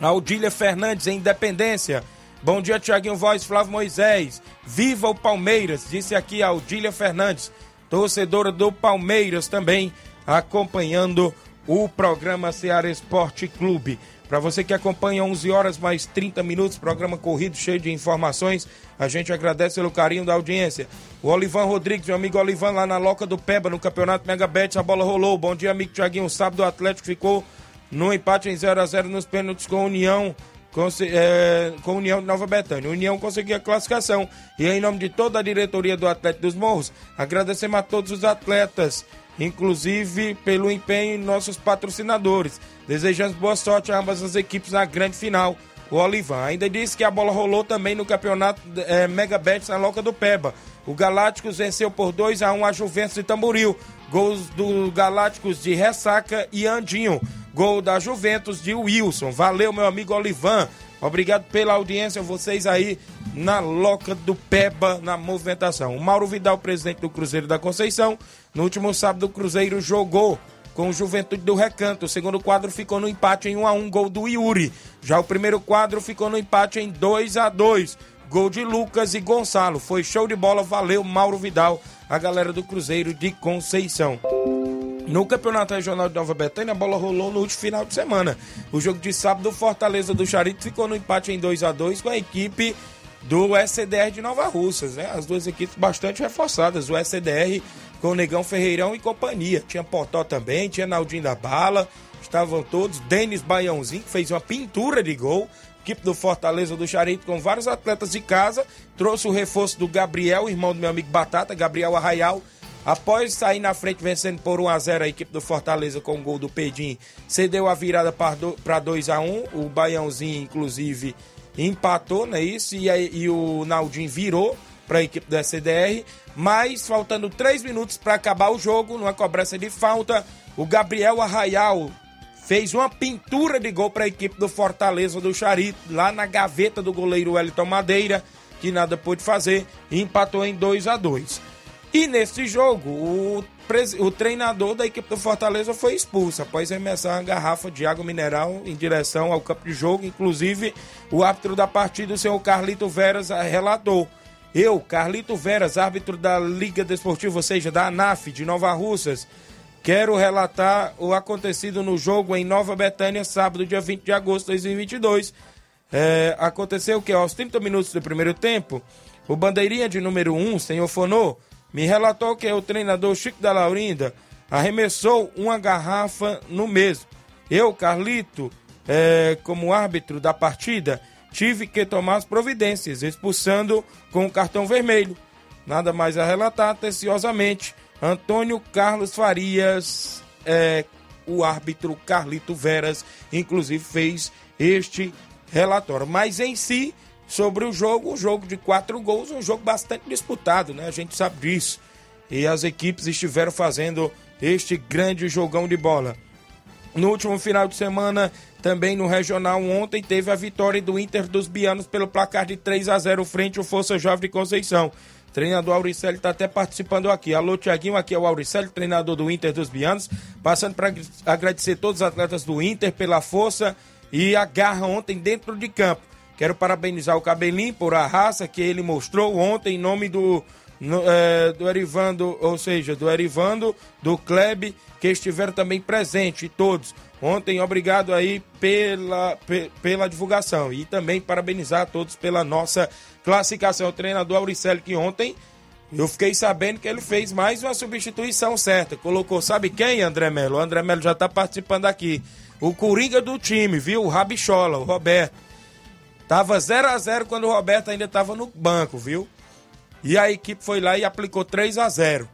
Aldília Fernandes, em Independência. Bom dia, Tiaguinho Voz, Flávio Moisés. Viva o Palmeiras, disse aqui a Aldília Fernandes, torcedora do Palmeiras também, acompanhando o programa Ceará Esporte Clube. Para você que acompanha 11 horas mais 30 minutos, programa corrido cheio de informações, a gente agradece pelo carinho da audiência. O Olivan Rodrigues, meu amigo Olivan, lá na Loca do Peba, no Campeonato Mega Bet, a bola rolou. Bom dia, amigo Tiaguinho. Sábado o Atlético ficou no empate em 0 a 0 nos pênaltis com a União. Com, é, com a União de Nova Betânia. A União conseguiu a classificação. E em nome de toda a diretoria do Atlético dos Morros, agradecemos a todos os atletas inclusive pelo empenho em nossos patrocinadores. Desejamos boa sorte a ambas as equipes na grande final. O Olivan ainda disse que a bola rolou também no campeonato é, Mega Bet na Loca do Peba. O Galácticos venceu por 2 a 1 a Juventus de Tamboril. Gols do Galácticos de Ressaca e Andinho. Gol da Juventus de Wilson. Valeu, meu amigo Olivan. Obrigado pela audiência, vocês aí na Loca do Peba, na movimentação. O Mauro Vidal, presidente do Cruzeiro da Conceição, no último sábado o Cruzeiro jogou com o Juventude do Recanto. O segundo quadro ficou no empate em 1 a 1 gol do Yuri. Já o primeiro quadro ficou no empate em 2 a 2 gol de Lucas e Gonçalo. Foi show de bola, valeu Mauro Vidal, a galera do Cruzeiro de Conceição. No Campeonato Regional de Nova Betânia, a bola rolou no último final de semana. O jogo de sábado, o Fortaleza do Charito ficou no empate em 2 a 2 com a equipe do SCDR de Nova Russas, né? As duas equipes bastante reforçadas. O SCDR com o Negão Ferreirão e companhia. Tinha Potó também, tinha Naldinho da Bala, estavam todos. Denis Baiãozinho, que fez uma pintura de gol. Equipe do Fortaleza do Charito com vários atletas de casa. Trouxe o reforço do Gabriel, irmão do meu amigo Batata, Gabriel Arraial Após sair na frente vencendo por 1 a 0 a equipe do Fortaleza com o gol do Pedim, cedeu a virada para 2 a 1 O Baiãozinho, inclusive, empatou, não é isso? E, e o Naldinho virou para a equipe da CDR. Mas faltando 3 minutos para acabar o jogo, numa cobrança de falta, o Gabriel Arraial fez uma pintura de gol para a equipe do Fortaleza do Charito, lá na gaveta do goleiro Wellington Madeira, que nada pôde fazer, e empatou em 2 a 2 e nesse jogo, o, o treinador da equipe do Fortaleza foi expulso após arremessar uma garrafa de água mineral em direção ao campo de jogo. Inclusive, o árbitro da partida, o senhor Carlito Veras, relatou. Eu, Carlito Veras, árbitro da Liga Desportiva, ou seja, da ANAF de Nova Russas, quero relatar o acontecido no jogo em Nova Betânia, sábado, dia 20 de agosto de 2022. É, aconteceu que aos 30 minutos do primeiro tempo, o bandeirinha de número 1, senhor Fonô, me relatou que o treinador Chico da Laurinda arremessou uma garrafa no mesmo. Eu, Carlito, é, como árbitro da partida, tive que tomar as providências, expulsando com o cartão vermelho. Nada mais a relatar, atenciosamente. Antônio Carlos Farias, é, o árbitro Carlito Veras, inclusive fez este relatório. Mas em si, sobre o jogo, um jogo de quatro gols, um jogo bastante disputado, né? A gente sabe disso. E as equipes estiveram fazendo este grande jogão de bola. No último final de semana, também no Regional, ontem teve a vitória do Inter dos Bianos pelo placar de 3 a 0 frente ao Força Jovem de Conceição. Treinador Auricelli está até participando aqui. Alô, Tiaguinho, aqui é o Auricelli, treinador do Inter dos Bianos. Passando para agradecer todos os atletas do Inter pela força e a garra ontem dentro de campo. Quero parabenizar o Cabelinho por a raça que ele mostrou ontem em nome do, no, é, do Erivando, ou seja, do Erivando, do Kleb, que estiveram também presentes, todos. Ontem, obrigado aí pela, pela divulgação e também parabenizar a todos pela nossa classificação. O treinador Auricelli, que ontem eu fiquei sabendo que ele fez mais uma substituição certa. Colocou, sabe quem, André Melo? O André Melo já está participando aqui. O Coringa do time, viu? O Rabichola, o Roberto. Tava 0 a 0 quando o Roberto ainda estava no banco, viu? E a equipe foi lá e aplicou 3 a 0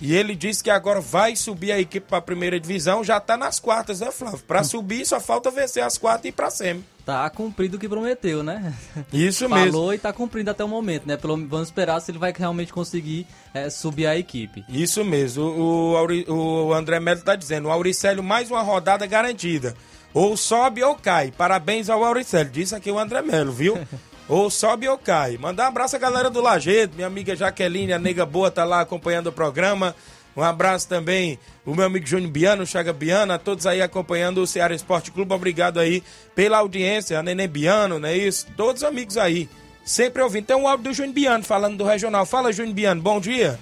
E ele disse que agora vai subir a equipe para a primeira divisão, já tá nas quartas, né, Flávio? Para subir só falta vencer as quartas e ir para semi. Tá cumprido o que prometeu, né? Isso Falou mesmo. Falou e tá cumprindo até o momento, né? Pelo, vamos esperar se ele vai realmente conseguir é, subir a equipe. Isso mesmo. O, o, o André Melo tá dizendo, o Auricélio mais uma rodada garantida. Ou sobe ou cai. Parabéns ao Auricélio. Disse aqui o André Melo, viu? ou sobe ou cai. Mandar um abraço à galera do Lajedo. Minha amiga Jaqueline, a nega boa, tá lá acompanhando o programa. Um abraço também o meu amigo Júnior Biano, Chaga Biana, todos aí acompanhando o Ceará Esporte Clube. Obrigado aí pela audiência, a Nenê Biano, não é isso? Todos os amigos aí, sempre ouvindo. Tem um áudio do Júnior Biano falando do Regional. Fala, Júnior Biano, bom dia.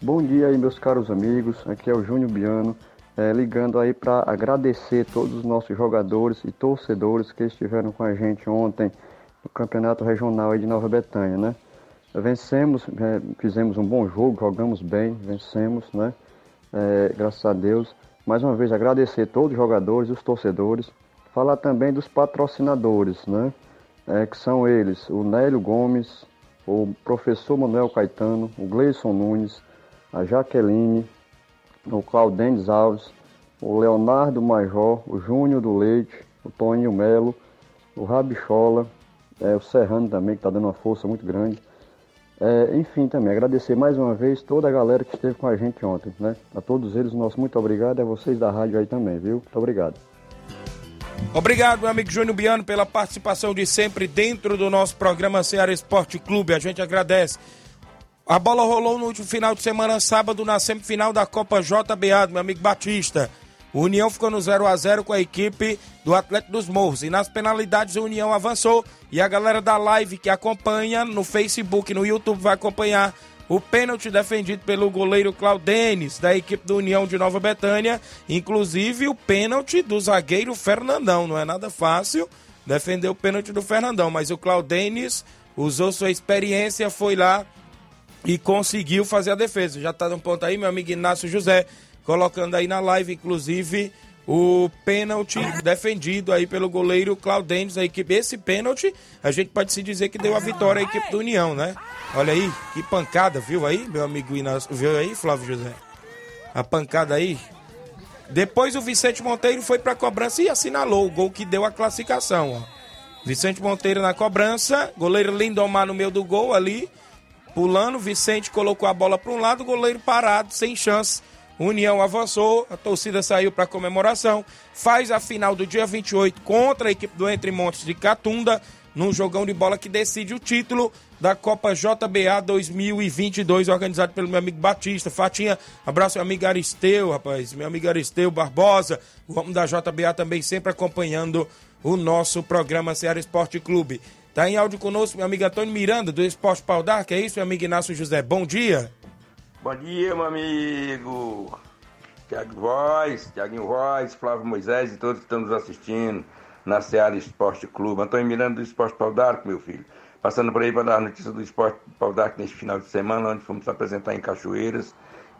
Bom dia aí, meus caros amigos. Aqui é o Júnior Biano, é, ligando aí para agradecer todos os nossos jogadores e torcedores que estiveram com a gente ontem no Campeonato Regional de Nova Betânia, né? Vencemos, é, fizemos um bom jogo, jogamos bem, vencemos, né? É, graças a Deus. Mais uma vez agradecer todos os jogadores, os torcedores. Falar também dos patrocinadores, né? É, que são eles, o Nélio Gomes, o professor Manuel Caetano, o Gleison Nunes, a Jaqueline, o Claudênis Alves, o Leonardo Major, o Júnior do Leite, o Toninho Melo, o Rabichola, é, o Serrano também, que está dando uma força muito grande. É, enfim, também agradecer mais uma vez toda a galera que esteve com a gente ontem, né? A todos eles, nosso muito obrigado, a vocês da rádio aí também, viu? Muito obrigado. Obrigado, meu amigo Júnior Biano, pela participação de sempre dentro do nosso programa Ceará Esporte Clube. A gente agradece. A bola rolou no último final de semana, sábado, na semifinal da Copa JBA, meu amigo Batista. O União ficou no 0 a 0 com a equipe do Atlético dos Morros. E nas penalidades o União avançou. E a galera da live que acompanha no Facebook, no YouTube, vai acompanhar o pênalti defendido pelo goleiro Claudenes, da equipe do União de Nova Betânia. Inclusive o pênalti do zagueiro Fernandão. Não é nada fácil defender o pênalti do Fernandão. Mas o Claudenes usou sua experiência, foi lá e conseguiu fazer a defesa. Já tá no ponto aí, meu amigo Inácio José colocando aí na live, inclusive, o pênalti defendido aí pelo goleiro Claudênis, a equipe. Esse pênalti, a gente pode se dizer que deu a vitória à equipe do União, né? Olha aí, que pancada, viu aí, meu amigo Inácio? Viu aí, Flávio José? A pancada aí. Depois o Vicente Monteiro foi pra cobrança e assinalou o gol que deu a classificação, ó. Vicente Monteiro na cobrança, goleiro Lindomar no meio do gol ali, pulando, Vicente colocou a bola para um lado, goleiro parado, sem chance União avançou, a torcida saiu para comemoração, faz a final do dia 28 contra a equipe do Entre Montes de Catunda, num jogão de bola que decide o título da Copa JBA 2022, organizado pelo meu amigo Batista. Fatinha, abraço meu amigo Aristeu, rapaz, meu amigo Aristeu Barbosa, o homem da JBA também sempre acompanhando o nosso programa Ceará Esporte Clube. Tá em áudio conosco meu amigo Antônio Miranda, do Esporte Pau que é isso, meu amigo Inácio José, bom dia. Bom dia, meu amigo. Tiago Voz, Tiaguinho Voz, Flávio Moisés e todos que estão nos assistindo na Seara Esporte Clube. Antônio Miranda do Esporte Pau d'Arco, meu filho. Passando por aí para dar a notícia do Esporte Pau d'Arco neste final de semana, onde fomos apresentar em Cachoeiras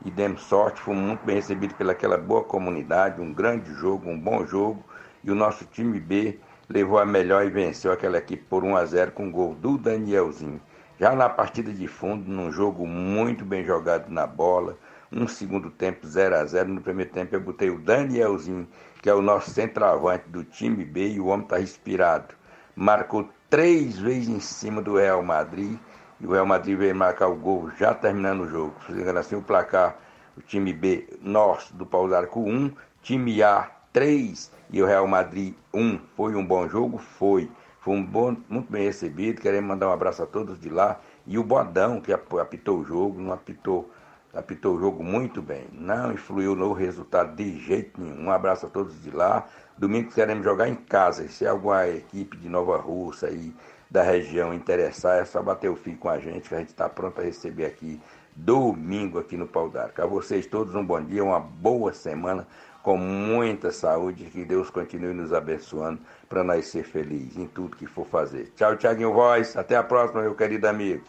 e demos sorte. Fomos muito bem recebidos pelaquela boa comunidade, um grande jogo, um bom jogo. E o nosso time B levou a melhor e venceu aquela equipe por 1 a 0 com gol do Danielzinho. Já na partida de fundo, num jogo muito bem jogado na bola, um segundo tempo 0 a 0 No primeiro tempo eu botei o Danielzinho, que é o nosso centroavante do time B, e o homem está respirado. Marcou três vezes em cima do Real Madrid, e o Real Madrid veio marcar o gol já terminando o jogo. Assim o placar, o time B nosso do Pau d'Arco 1, time A 3 e o Real Madrid 1. Foi um bom jogo? Foi. Foi um bom, muito bem recebido. Queremos mandar um abraço a todos de lá. E o Bodão, que apitou o jogo, não apitou, apitou o jogo muito bem. Não influiu no resultado de jeito nenhum. Um abraço a todos de lá. Domingo queremos jogar em casa. Se alguma equipe de Nova Russa aí da região interessar, é só bater o fio com a gente, que a gente está pronto a receber aqui domingo aqui no Pau d'Arco. A vocês todos um bom dia, uma boa semana com muita saúde, que Deus continue nos abençoando para nós ser felizes em tudo que for fazer. Tchau, Tiaguinho Voz, até a próxima, meu querido amigo.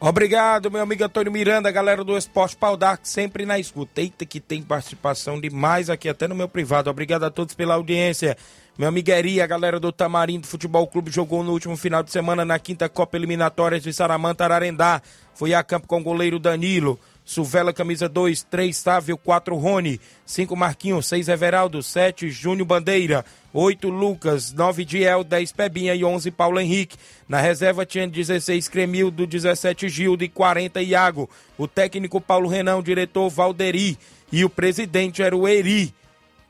Obrigado, meu amigo Antônio Miranda, galera do Esporte Pau Dark, sempre na escuta. Eita que tem participação demais aqui, até no meu privado. Obrigado a todos pela audiência. Meu amigo Eri, a galera do Tamarindo Futebol Clube jogou no último final de semana na quinta Copa Eliminatórias de Saramanta Ararendá. Foi a campo com o goleiro Danilo. Suvela, camisa 2, 3, Sávio, 4, Rony, 5, Marquinhos, 6, Everaldo, 7, Júnior Bandeira, 8, Lucas, 9, Diel, 10, Pebinha e 11, Paulo Henrique. Na reserva tinha 16, Cremildo, 17, Gildo e 40, Iago. O técnico Paulo Renão, o diretor Valderi e o presidente era o Eri.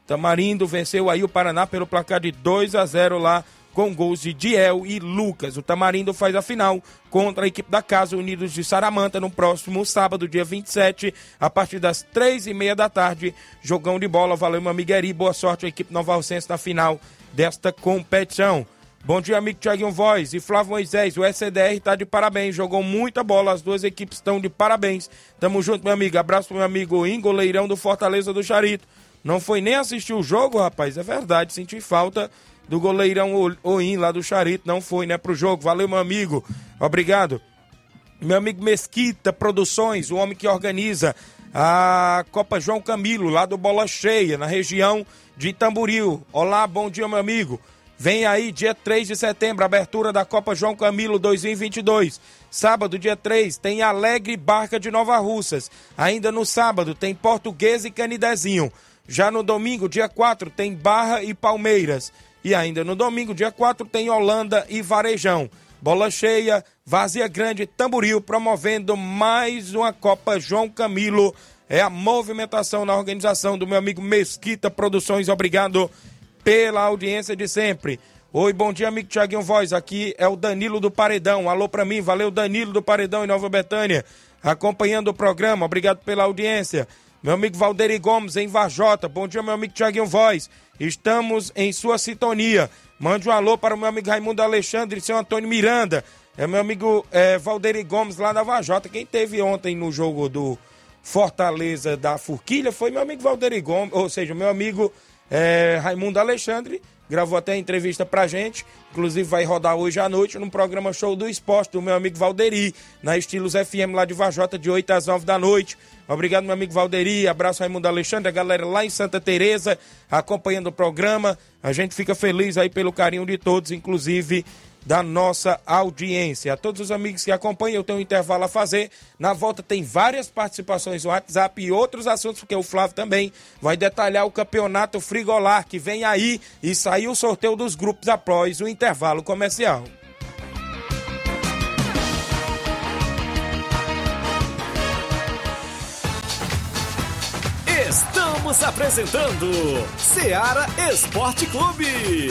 Tamarindo venceu aí o Paraná pelo placar de 2 a 0 lá com gols de Diel e Lucas. O Tamarindo faz a final contra a equipe da Casa Unidos de Saramanta no próximo sábado, dia 27, a partir das três e meia da tarde. Jogão de bola, valeu meu amigo Eri, boa sorte à equipe Nova Rocense na final desta competição. Bom dia, amigo Thiaguinho Voz e Flávio Moisés. O SCDR está de parabéns, jogou muita bola, as duas equipes estão de parabéns. Tamo junto, meu amigo. Abraço pro meu amigo Ingo Leirão do Fortaleza do Charito. Não foi nem assistir o jogo, rapaz, é verdade. Senti falta do goleirão Oim lá do Charito. Não foi, né, pro jogo. Valeu, meu amigo. Obrigado. Meu amigo Mesquita Produções, o homem que organiza a Copa João Camilo, lá do Bola Cheia, na região de Tamboril. Olá, bom dia, meu amigo. Vem aí, dia 3 de setembro, abertura da Copa João Camilo 2022. Sábado, dia 3, tem Alegre Barca de Nova Russas. Ainda no sábado, tem Português e Canidezinho. Já no domingo, dia 4, tem Barra e Palmeiras. E ainda no domingo, dia 4, tem Holanda e Varejão. Bola cheia, Vazia Grande, Tamboril, promovendo mais uma Copa João Camilo. É a movimentação na organização do meu amigo Mesquita Produções. Obrigado pela audiência de sempre. Oi, bom dia, amigo Tiaguinho Voz. Aqui é o Danilo do Paredão. Alô pra mim, valeu, Danilo do Paredão em Nova Betânia. Acompanhando o programa, obrigado pela audiência. Meu amigo Valderi Gomes em Varjota. Bom dia, meu amigo Tiaguinho Voz. Estamos em sua sintonia. Mande um alô para o meu amigo Raimundo Alexandre e seu Antônio Miranda. É meu amigo é, Valderi Gomes lá da Vajota. Quem teve ontem no jogo do Fortaleza da Forquilha foi meu amigo Valderi Gomes, ou seja, meu amigo é, Raimundo Alexandre, gravou até entrevista pra gente, inclusive vai rodar hoje à noite no programa Show do Esporte do meu amigo Valderi, na Estilos FM lá de Vajota, de 8 às 9 da noite. Obrigado, meu amigo Valderi, abraço Raimundo Alexandre, a galera lá em Santa Teresa acompanhando o programa. A gente fica feliz aí pelo carinho de todos, inclusive da nossa audiência. A todos os amigos que acompanham, eu tenho um intervalo a fazer. Na volta tem várias participações no WhatsApp e outros assuntos, porque o Flávio também vai detalhar o campeonato frigolar que vem aí e saiu o sorteio dos grupos após o intervalo comercial. Estamos apresentando Seara Esporte Clube.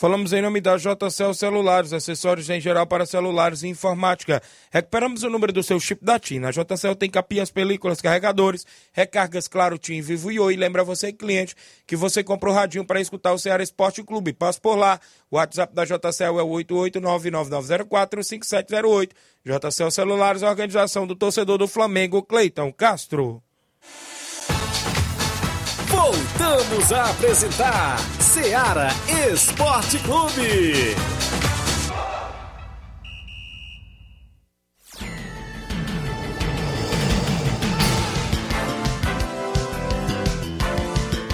Falamos em nome da JCL Celulares, acessórios em geral para celulares e informática. Recuperamos o número do seu chip da TIM. A JCL tem capinhas, películas, carregadores, recargas Claro, TIM, Vivo e Oi. Lembra você, cliente, que você comprou o radinho para escutar o Ceará Esporte Clube. Passe por lá. O WhatsApp da JCL é o 88999045708. JCL Celulares, organização do torcedor do Flamengo, Cleiton Castro. Voltamos a apresentar Seara Esporte Clube.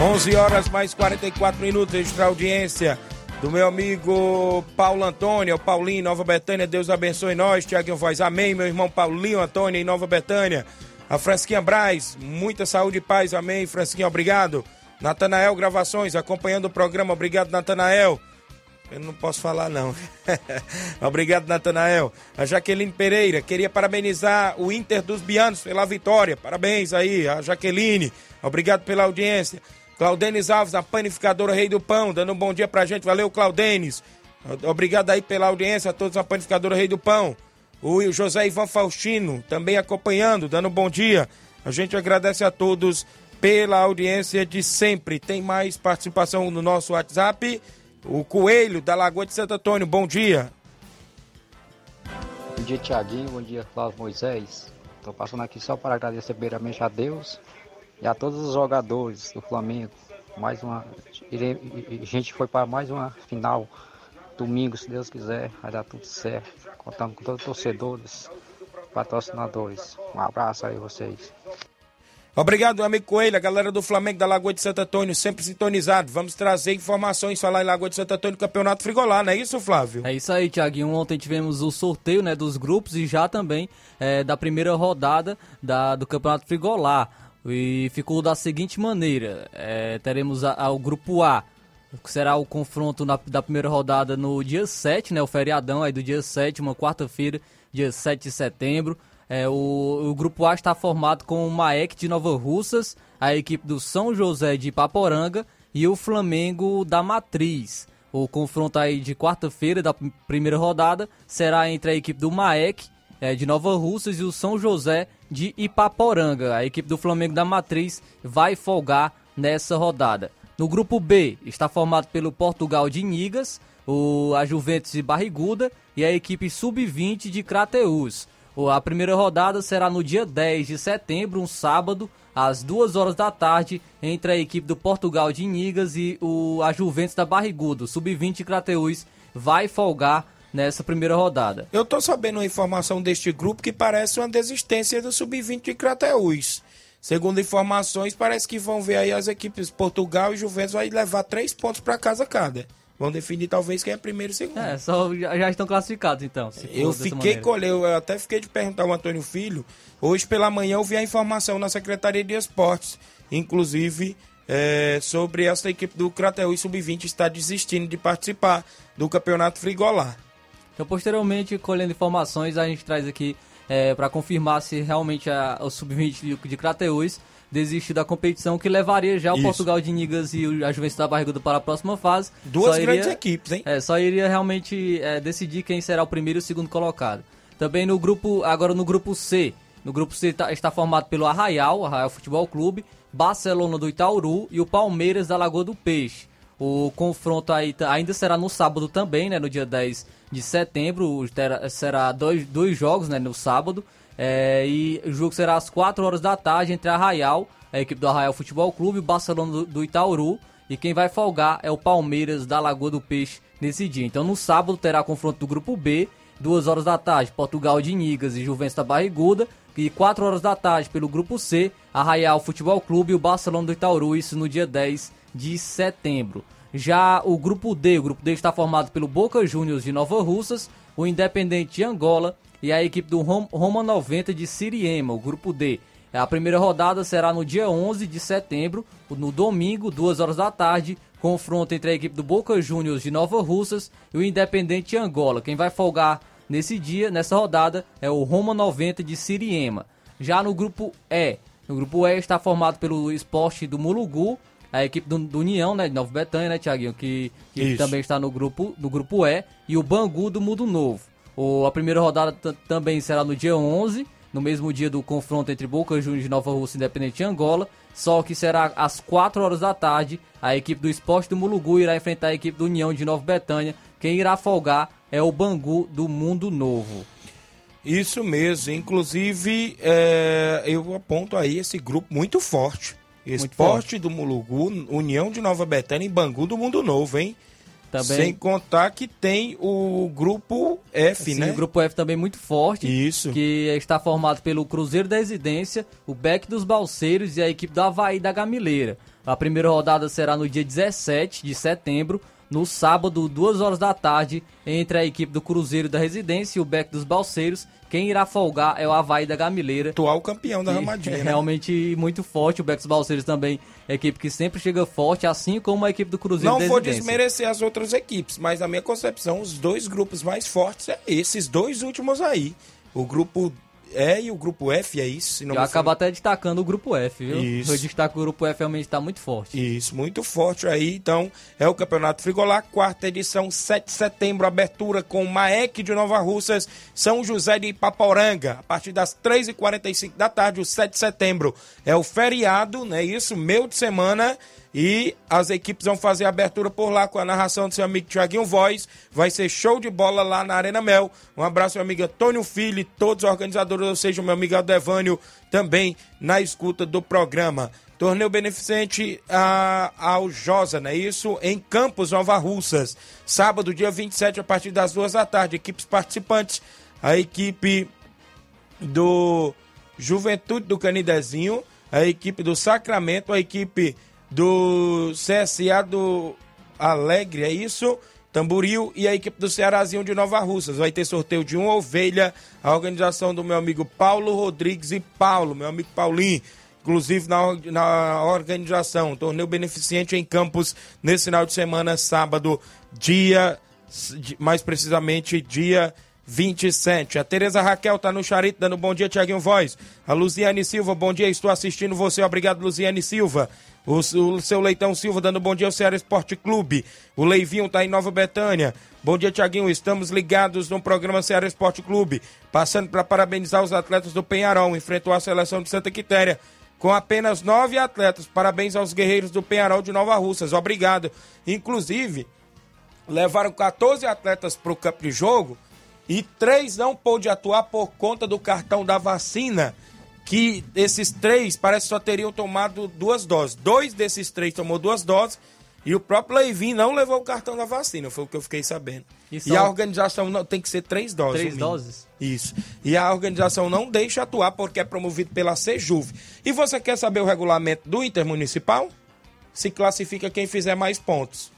11 horas mais 44 minutos, extra audiência do meu amigo Paulo Antônio, Paulinho, Nova Betânia. Deus abençoe nós, Tiaguinho Voz. Amém, meu irmão Paulinho Antônio, em Nova Betânia. A Fresquinha Braz, muita saúde e paz, amém, Fresquinha, obrigado. Natanael Gravações, acompanhando o programa, obrigado, Natanael. Eu não posso falar, não. obrigado, Natanael. A Jaqueline Pereira, queria parabenizar o Inter dos Bianos pela vitória. Parabéns aí, a Jaqueline. Obrigado pela audiência. Claudenis Alves, a panificadora Rei do Pão, dando um bom dia pra gente. Valeu, Claudenis. Obrigado aí pela audiência a todos a panificadora Rei do Pão. O José Ivan Faustino também acompanhando, dando um bom dia. A gente agradece a todos pela audiência de sempre. Tem mais participação no nosso WhatsApp. O Coelho, da Lagoa de Santo Antônio, bom dia. Bom dia, Tiaguinho. Bom dia, Flávio Moisés. Estou passando aqui só para agradecer primeiramente a Deus e a todos os jogadores do Flamengo. Mais uma. A gente foi para mais uma final domingo, se Deus quiser, vai dar tudo certo. Contamos com todos os torcedores, patrocinadores. Um abraço aí vocês. Obrigado, amigo Coelho, a galera do Flamengo da Lagoa de Santo Antônio, sempre sintonizado. Vamos trazer informações, falar em Lagoa de Santo Antônio, Campeonato Frigolar, não é isso, Flávio? É isso aí, Tiaguinho. Ontem tivemos o sorteio né, dos grupos e já também é, da primeira rodada da, do Campeonato Frigolar. E ficou da seguinte maneira: é, teremos a, a, o grupo A, será o confronto na, da primeira rodada no dia 7, né? O feriadão aí do dia 7, uma quarta-feira, dia 7 de setembro. É, o, o, grupo A está formado com o Maek de Nova Russas, a equipe do São José de Paporanga e o Flamengo da Matriz. O confronto aí de quarta-feira da primeira rodada será entre a equipe do Maek é, de Nova Russas e o São José de Ipaporanga. A equipe do Flamengo da Matriz vai folgar nessa rodada. No grupo B está formado pelo Portugal de Nigas, o, a Juventus de Barriguda e a equipe sub-20 de Crateus. A primeira rodada será no dia 10 de setembro, um sábado, às 2 horas da tarde, entre a equipe do Portugal de Inigas e o, a Juventus da Barrigudo. Sub-20 Crateus vai folgar nessa primeira rodada. Eu tô sabendo uma informação deste grupo que parece uma desistência do Sub-20 de Crateus. Segundo informações, parece que vão ver aí as equipes Portugal e Juventus vai levar três pontos para casa cada. Vão definir talvez quem é primeiro e segundo. É, só já, já estão classificados então. eu fiquei colheu, eu até fiquei de perguntar ao Antônio Filho. Hoje pela manhã eu vi a informação na Secretaria de Esportes, inclusive é, sobre essa equipe do Crateus Sub-20 está desistindo de participar do Campeonato Frigolar. Então, posteriormente, colhendo informações, a gente traz aqui é, para confirmar se realmente a, o Sub-20 de, Crateus desistir da competição, que levaria já o Isso. Portugal de Nigas e a Juventus da Barriguda para a próxima fase. Duas iria, grandes equipes, hein? É, só iria realmente é, decidir quem será o primeiro e o segundo colocado. Também no grupo, agora no grupo C. No grupo C tá, está formado pelo Arraial, Arraial Futebol Clube, Barcelona do Itauru e o Palmeiras da Lagoa do Peixe. O confronto aí ainda será no sábado também, né, no dia 10 de setembro. Terá, será dois, dois jogos né, no sábado. É, e o jogo será às 4 horas da tarde entre a Arraial, a equipe do Arraial Futebol Clube, e o Barcelona do, do Itauru. E quem vai folgar é o Palmeiras da Lagoa do Peixe nesse dia. Então no sábado terá confronto do grupo B, 2 horas da tarde, Portugal de Nigas e Juventus da Barriguda. E 4 horas da tarde pelo grupo C, Arraial Futebol Clube e o Barcelona do Itauru, isso no dia 10 de setembro. Já o grupo D, o grupo D está formado pelo Boca Juniors de Nova Russas, o Independente de Angola e a equipe do Roma 90 de Siriema, o grupo D. A primeira rodada será no dia 11 de setembro, no domingo, 2 horas da tarde, confronto entre a equipe do Boca Juniors de Nova Russas e o Independente de Angola. Quem vai folgar nesse dia, nessa rodada, é o Roma 90 de Siriema. Já no grupo E, no grupo E está formado pelo Esporte do Mulugu, a equipe do, do União, né, de Nova Betânia, né, Tiaguinho, que, que também está no grupo, no grupo E, e o Bangu do Mundo Novo. O, a primeira rodada também será no dia 11, no mesmo dia do confronto entre Boca Juniors de Nova Rússia e Independente de Angola, só que será às 4 horas da tarde. A equipe do Esporte do Mulugu irá enfrentar a equipe do União de Nova Betânia. Quem irá folgar é o Bangu do Mundo Novo. Isso mesmo, inclusive é, eu aponto aí esse grupo muito forte. Esporte do Mulugu, União de Nova Betânia e Bangu do Mundo Novo, hein? Também. Sem contar que tem o grupo F, Sim, né? O grupo F também muito forte. Isso. Que está formado pelo Cruzeiro da Residência, o Beck dos Balseiros e a equipe do Havaí da Gamileira. A primeira rodada será no dia 17 de setembro, no sábado, 2 horas da tarde, entre a equipe do Cruzeiro da Residência e o Beck dos Balseiros. Quem irá folgar é o Havaí da Gamileira. Atual campeão da Ramadinha. É né? realmente muito forte. O dos Balseiros também é equipe que sempre chega forte, assim como a equipe do Cruzeiro Não vou desmerecer as outras equipes, mas na minha concepção, os dois grupos mais fortes é esses dois últimos aí. O grupo é e o grupo F é isso. Eu acabo até destacando o grupo F, viu? Isso. Eu destaco o grupo F realmente está muito forte. Isso, muito forte aí. Então, é o Campeonato Frigolar, quarta edição, 7 de setembro, abertura com Maek de Nova Russas, São José de Ipaporanga. A partir das 3h45 da tarde, o 7 de setembro, é o feriado, né? Isso, meio de semana. E as equipes vão fazer a abertura por lá com a narração do seu amigo Tiaguinho Voz. Vai ser show de bola lá na Arena Mel. Um abraço, meu amigo Antônio Filho, todos os organizadores, ou seja, meu amigo Aldevânio, também na escuta do programa. Torneio beneficente a, ao Josa, não é isso? Em Campos, Nova Russas. Sábado, dia 27, a partir das duas da tarde. Equipes participantes, a equipe do Juventude do Canidezinho, a equipe do Sacramento, a equipe do CSA do Alegre, é isso? Tamboril e a equipe do Cearazinho de Nova Russas. Vai ter sorteio de uma ovelha, a organização do meu amigo Paulo Rodrigues e Paulo, meu amigo Paulinho. Inclusive na, na organização, torneio beneficente em Campos nesse final de semana, sábado, dia, mais precisamente, dia 27. A Tereza Raquel tá no Charito, dando bom dia, Tiaguinho Voz. A Luziane Silva, bom dia, estou assistindo você. Obrigado, Luziane Silva. O, o, seu Leitão Silva dando bom dia ao Ceará Esporte Clube. O Leivinho tá em Nova Betânia. Bom dia, Tiaguinho. Estamos ligados no programa Ceará Esporte Clube. Passando para parabenizar os atletas do Penharol. Enfrentou a seleção de Santa Quitéria com apenas nove atletas. Parabéns aos guerreiros do Penharol de Nova Russas. Obrigado. Inclusive, levaram 14 atletas para o campo de jogo e três não pôde atuar por conta do cartão da vacina que esses três parece só teriam tomado duas doses. Dois desses três tomou duas doses e o próprio Leivin não levou o cartão da vacina, foi o que eu fiquei sabendo. E, e a organização não, tem que ser três doses. Três doses? Isso. E a organização não deixa atuar porque é promovido pela Sejuve. E você quer saber o regulamento do Intermunicipal? Se classifica quem fizer mais pontos.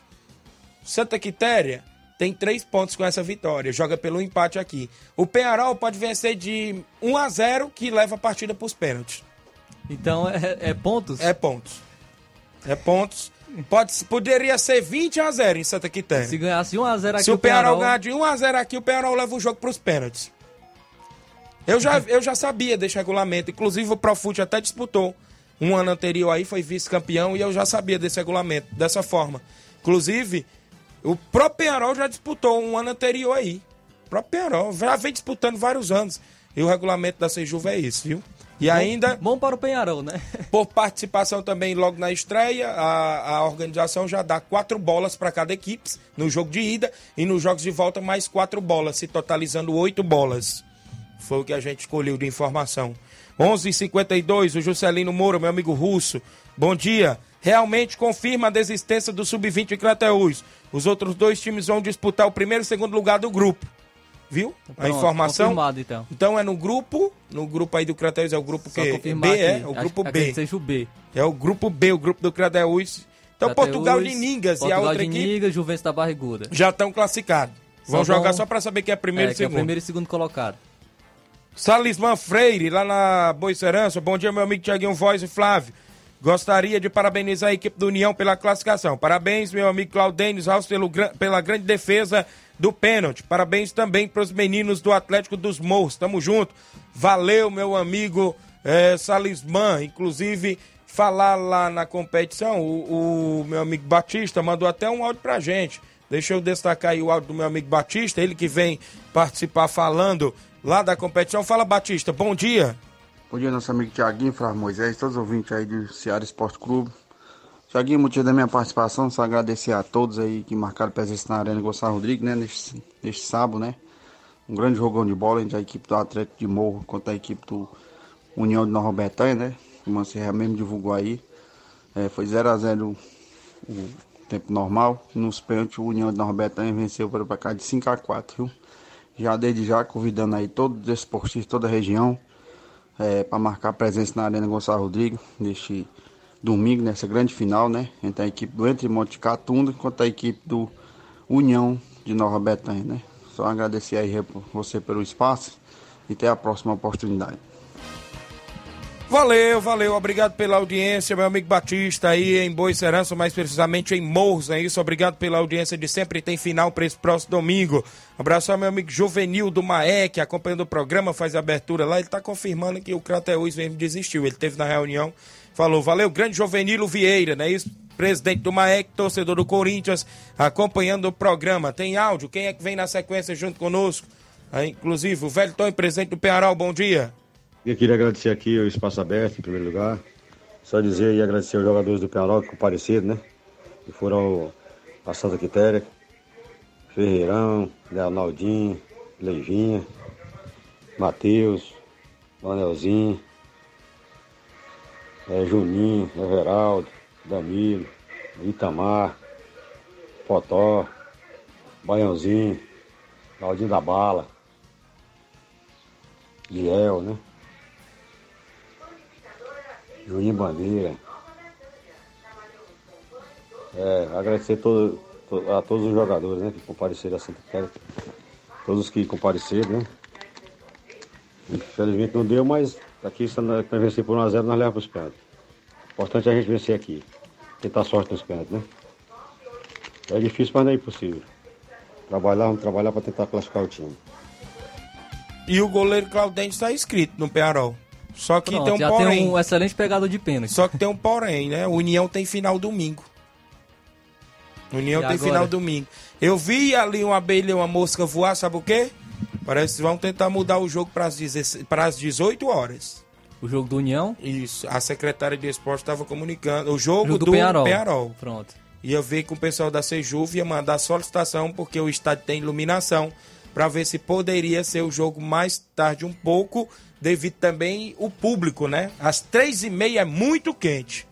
Santa Quitéria tem três pontos com essa vitória. Joga pelo empate aqui. O Penharol pode vencer de 1 a 0 que leva a partida para os pênaltis. Então é, é, pontos? É pontos. É pontos. Pode, poderia ser 20 a 0 em Santa Quitéria. Se ganhasse 1 a 0 aqui Se o Penharol, Penharol ganhar de 1 a 0 aqui, o Penharol leva o jogo para os pênaltis. Eu já, eu já sabia desse regulamento. Inclusive o Profute até disputou. Um ano anterior aí foi vice-campeão e eu já sabia desse regulamento, dessa forma. Inclusive, o próprio Penharol já disputou um ano anterior aí. O próprio Penharol já vem disputando vários anos. E o regulamento da Sejuva é isso, viu? E bom, ainda. Bom para o Penharol, né? Por participação também logo na estreia, a, a organização já dá quatro bolas para cada equipe no jogo de ida e nos jogos de volta mais quatro bolas, se totalizando oito bolas. Foi o que a gente escolheu de informação. 11:52 h 52 o Juscelino Moura, meu amigo russo. Bom dia. Realmente confirma a desistência do Sub-20 de Crateús. Os outros dois times vão disputar o primeiro e segundo lugar do grupo. Viu? Pronto, a informação. Então. então é no grupo, no grupo aí do Crateus é o grupo que B aqui. é, o grupo Acho, B. Seja o B. É o grupo B, o grupo do Crateus. Então Crateus, Portugal de Ningas Portugal e a outra de equipe Ningas, Juventus da Barriguda. Já estão classificados. Vão Só jogar vão... só para saber quem é primeiro é, e segundo. Que é primeiro e segundo colocado. Salismã Freire, lá na Boicerança. Bom dia, meu amigo Tiaguinho Voz e Flávio. Gostaria de parabenizar a equipe do União pela classificação. Parabéns, meu amigo Claudênis Alves, pelo, pela grande defesa do pênalti. Parabéns também para os meninos do Atlético dos Morros. Tamo junto. Valeu, meu amigo é, Salismã. Inclusive, falar lá na competição, o, o, meu amigo Batista mandou até um áudio pra gente. Deixa eu destacar aí o áudio do meu amigo Batista, ele que vem participar falando lá da competição. Fala, Batista, bom dia. Bom dia, nosso amigo Tiaguinho, Flávio Moisés, todos os ouvintes aí do Ceará Esporte Clube. Tiaguinho, motivo da minha participação, só agradecer a todos aí que marcaram presença na Arena Gonçalo Rodrigues, né, neste, neste sábado, né. Um grande jogão de bola entre a equipe do Atlético de Morro contra a equipe do União de Nova Betânia, né. O Mancerra mesmo divulgou aí. É, foi 0x0 o, o tempo normal. Nos pênaltis, o União de Nova Betânia venceu para cá de 5x4, viu. Já desde já convidando aí todos os esportistas, toda a região, é, para marcar presença na Arena Gonçalo Rodrigues neste domingo, nessa grande final, né? Entre a equipe do Entre Monte Catunda contra a equipe do União de Nova Betânia, né? Só agradecer aí você pelo espaço e até a próxima oportunidade. Valeu, valeu, obrigado pela audiência, meu amigo Batista aí em Boa Serança, mais precisamente em Morros, é isso, obrigado pela audiência de sempre, tem final para esse próximo domingo. Abraço ao meu amigo Juvenil do Maek, acompanhando o programa, faz abertura lá, ele tá confirmando que o Crateus mesmo desistiu, ele teve na reunião, falou, valeu, grande Juvenilo Vieira, né, isso, presidente do Maek, torcedor do Corinthians, acompanhando o programa, tem áudio, quem é que vem na sequência junto conosco? Aí, inclusive, o velho Tom, presidente do Pearal, bom dia. Eu queria agradecer aqui o espaço aberto, em primeiro lugar. Só dizer e agradecer aos jogadores do Penarol que compareceram, né? Que foram a Santa Quitéria, Ferreirão, Leonaldinho, Leivinha, Matheus, Manelzinho, é, Juninho, Everaldo, Danilo, Itamar, Potó, Baiãozinho, Claudinho da Bala, Liel, né? Juninho Bandeira. É, agradecer todo, to- a todos os jogadores né, que compareceram a Santa Quitéria. Todos que compareceram, né? Infelizmente não deu, mas aqui se nós nós vencer por 1x0, nós levamos para os importante é a gente vencer aqui. Tentar sorte nos pênaltis, né? É difícil, mas não é impossível. Trabalhar, vamos trabalhar para tentar classificar o time. E o goleiro Claudente está inscrito no Penarol. Só que Pronto, tem um já porém. tem um excelente pegador de pênalti. Só que tem um porém, né? O União tem final domingo. União E tem agora? final domingo. Eu vi ali uma abelha, uma mosca voar, sabe o quê? Parece que vão tentar mudar o jogo para as 18 horas. O jogo do União? Isso. A secretária de esporte estava comunicando. O jogo, Jogo do do, Penharol. Penharol. Pronto. Ia ver com o pessoal da Sejuv, ia mandar solicitação, porque o estádio tem iluminação, para ver se poderia ser o jogo mais tarde um pouco, devido também o público, né? Às três e meia é muito quente.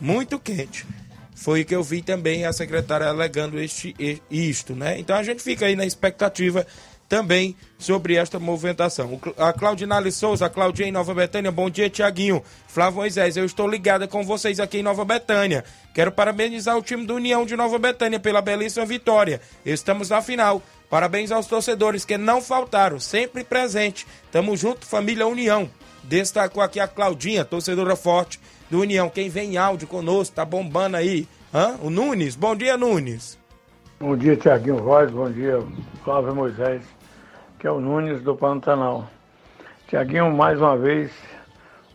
Muito quente. Foi que eu vi também a secretária alegando este, isto, né? Então a gente fica aí na expectativa também sobre esta movimentação. A Claudinale Souza, a Claudinha em Nova Betânia, bom dia, Tiaguinho. Flávio Moisés, eu estou ligada com vocês aqui em Nova Betânia. Quero parabenizar o time do União de Nova Betânia pela belíssima vitória. Estamos na final. Parabéns aos torcedores que não faltaram, sempre presente. Tamo junto, família União. Destacou aqui a Claudinha, torcedora forte do União. Quem vem em áudio conosco, tá bombando aí. Hã? O Nunes, bom dia, Nunes. Bom dia, Tiaguinho Voz, bom dia, Flávio Moisés, que é o Nunes do Pantanal. Tiaguinho, mais uma vez,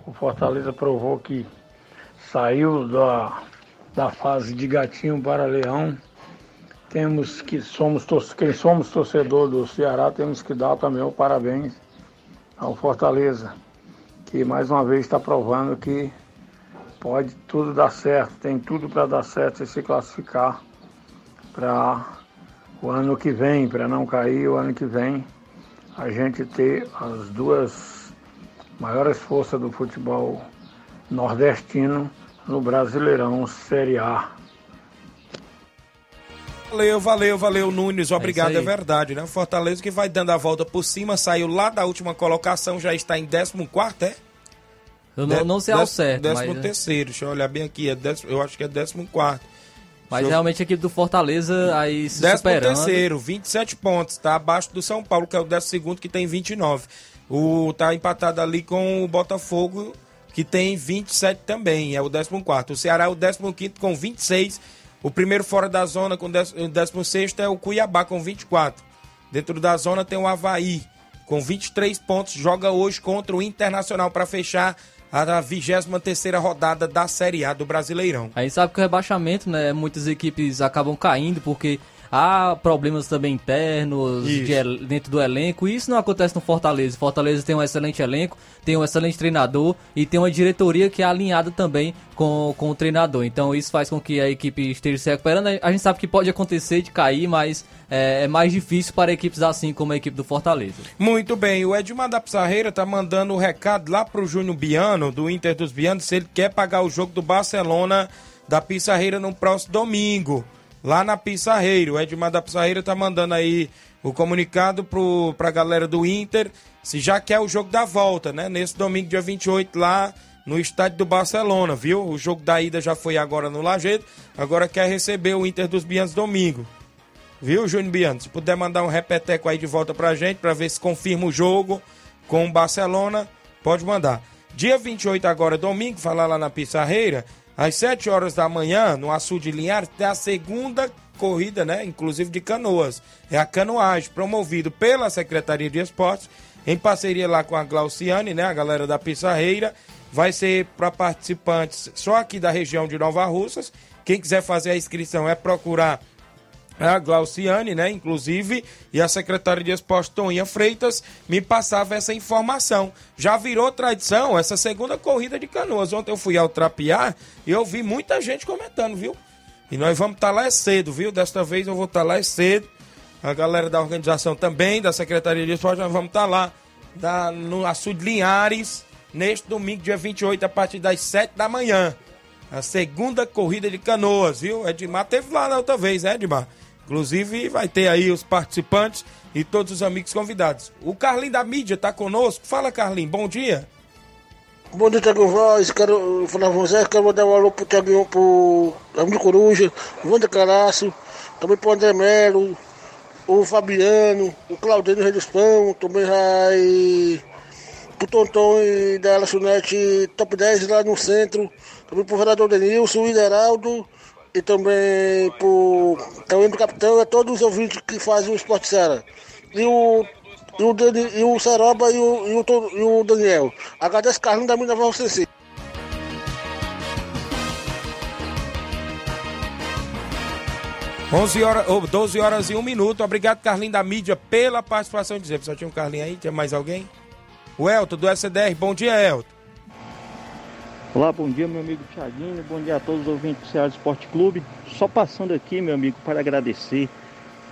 o Fortaleza provou que saiu da, da fase de gatinho para leão. Temos que somos quem somos torcedor do Ceará, temos que dar também o parabéns ao Fortaleza, que mais uma vez está provando que pode tudo dar certo, tem tudo para dar certo e se classificar para o ano que vem, para não cair o ano que vem, a gente ter as duas maiores forças do futebol nordestino no Brasileirão Série A. Valeu, valeu, valeu, Nunes. Obrigado, isso é, aí. verdade, né? Fortaleza que vai dando a volta por cima, saiu lá da última colocação, já está em 14, é? Eu não, não sei ao certo, Décimo mas, terceiro, deixa eu olhar bem aqui, é décimo, eu acho que é 14. Mas realmente a equipe do Fortaleza aí se Décimo superando. terceiro, 27 pontos, tá abaixo do São Paulo, que é o décimo segundo, que tem 29. O, tá empatado ali com o Botafogo, que tem 27 também, é o 14. O Ceará é o 15 com 26. O primeiro fora da zona com o 16 é o Cuiabá com 24. Dentro da zona tem o Havaí com 23 pontos, joga hoje contra o Internacional para fechar a 23 rodada da Série A do Brasileirão. A gente sabe que o rebaixamento, né, muitas equipes acabam caindo porque há problemas também internos de dentro do elenco e isso não acontece no Fortaleza. Fortaleza tem um excelente elenco, tem um excelente treinador e tem uma diretoria que é alinhada também com, com o treinador. Então isso faz com que a equipe esteja se recuperando. A gente sabe que pode acontecer de cair, mas é, é mais difícil para equipes assim como a equipe do Fortaleza. Muito bem, o Edmar da Pissarreira tá mandando o recado lá pro Júnior Biano, do Inter dos Bianos, se ele quer pagar o jogo do Barcelona da Pissarreira no próximo domingo, lá na Pissarreira. O Edmar da Pissarreira tá mandando aí o comunicado pro, pra galera do Inter, se já quer o jogo da volta, né? Nesse domingo, dia 28, lá no estádio do Barcelona, viu? O jogo da ida já foi agora no Lajeado, agora quer receber o Inter dos Bianos domingo. Viu, Júnior Biano? Se puder mandar um repeteco aí de volta pra gente, pra ver se confirma o jogo com o Barcelona, pode mandar. Dia 28 agora, domingo, falar lá na Pissarreira, às 7 horas da manhã, no Açude de Linhares, tem a segunda corrida, né, inclusive de canoas. É a canoagem, promovido pela Secretaria de Esportes, em parceria lá com a Glauciane, né, a galera da Pissarreira. Vai ser para participantes só aqui da região de Nova Russas. Quem quiser fazer a inscrição é procurar a Glauciane, né, inclusive, e a secretária de esporte Toninha Freitas me passava essa informação. Já virou tradição essa segunda corrida de canoas. Ontem eu fui ao Trapiá e eu vi muita gente comentando, viu? E nós vamos estar lá é cedo, viu? Desta vez eu vou estar lá é cedo. A galera da organização também, da Secretaria de Esporte, nós vamos estar lá da, no Açude Linhares, neste domingo, dia 28, a partir das 7 da manhã. A segunda corrida de canoas, viu? Edmar teve lá na outra vez, né, Edmar? Inclusive, vai ter aí os participantes e todos os amigos convidados. O Carlinho da mídia tá conosco. Fala, Carlinho, bom dia. Bom dia, Thiago Voz. Quero falar com vocês. Quero mandar um alô pro Thiago, pro Amigo Coruja, o Wander Caraço, também pro André Melo, o Fabiano, o Claudinho Rei dos Pão, também vai pro Tonton e da Lanchonete Top 10 lá no centro, também pro vereador Denilson, o Hideraldo e também pro, também pro capitão e a todos os ouvintes que fazem o Esporte Sara. E o, e o, Dani, e o Saroba e o, e o, e o Daniel. Agradeço Carlinhos da Mina Valseci. 11 horas, ou 12 horas e 1 minuto. Obrigado, Carlinho da mídia, pela participação. Dizer, só tinha um Carlinho aí, tinha mais alguém? O Elton, do SDR. Bom dia, Elton. Olá, bom dia, meu amigo Thiaguinho. Bom dia a todos os ouvintes do Ceará Esporte Clube. Só passando aqui, meu amigo, para agradecer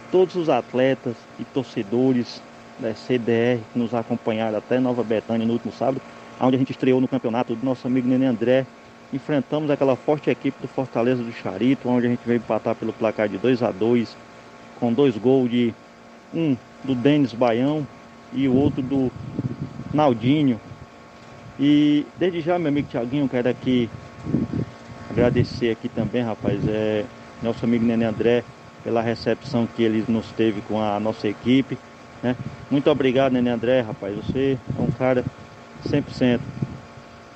todos os atletas e torcedores da CDR que nos acompanharam até Nova Betânia no último sábado, onde a gente estreou no campeonato do nosso amigo Nenê André. Enfrentamos aquela forte equipe do Fortaleza do Charito, onde a gente veio empatar pelo placar de 2 a 2 com dois gols de um do Denis Baião e o outro do Naldinho. E desde já, meu amigo Tiaguinho, quero aqui agradecer aqui também, rapaz, é nosso amigo Nenê André pela recepção que ele nos teve com a nossa equipe. Né? Muito obrigado, Nenê André, rapaz. Você é um cara 100%.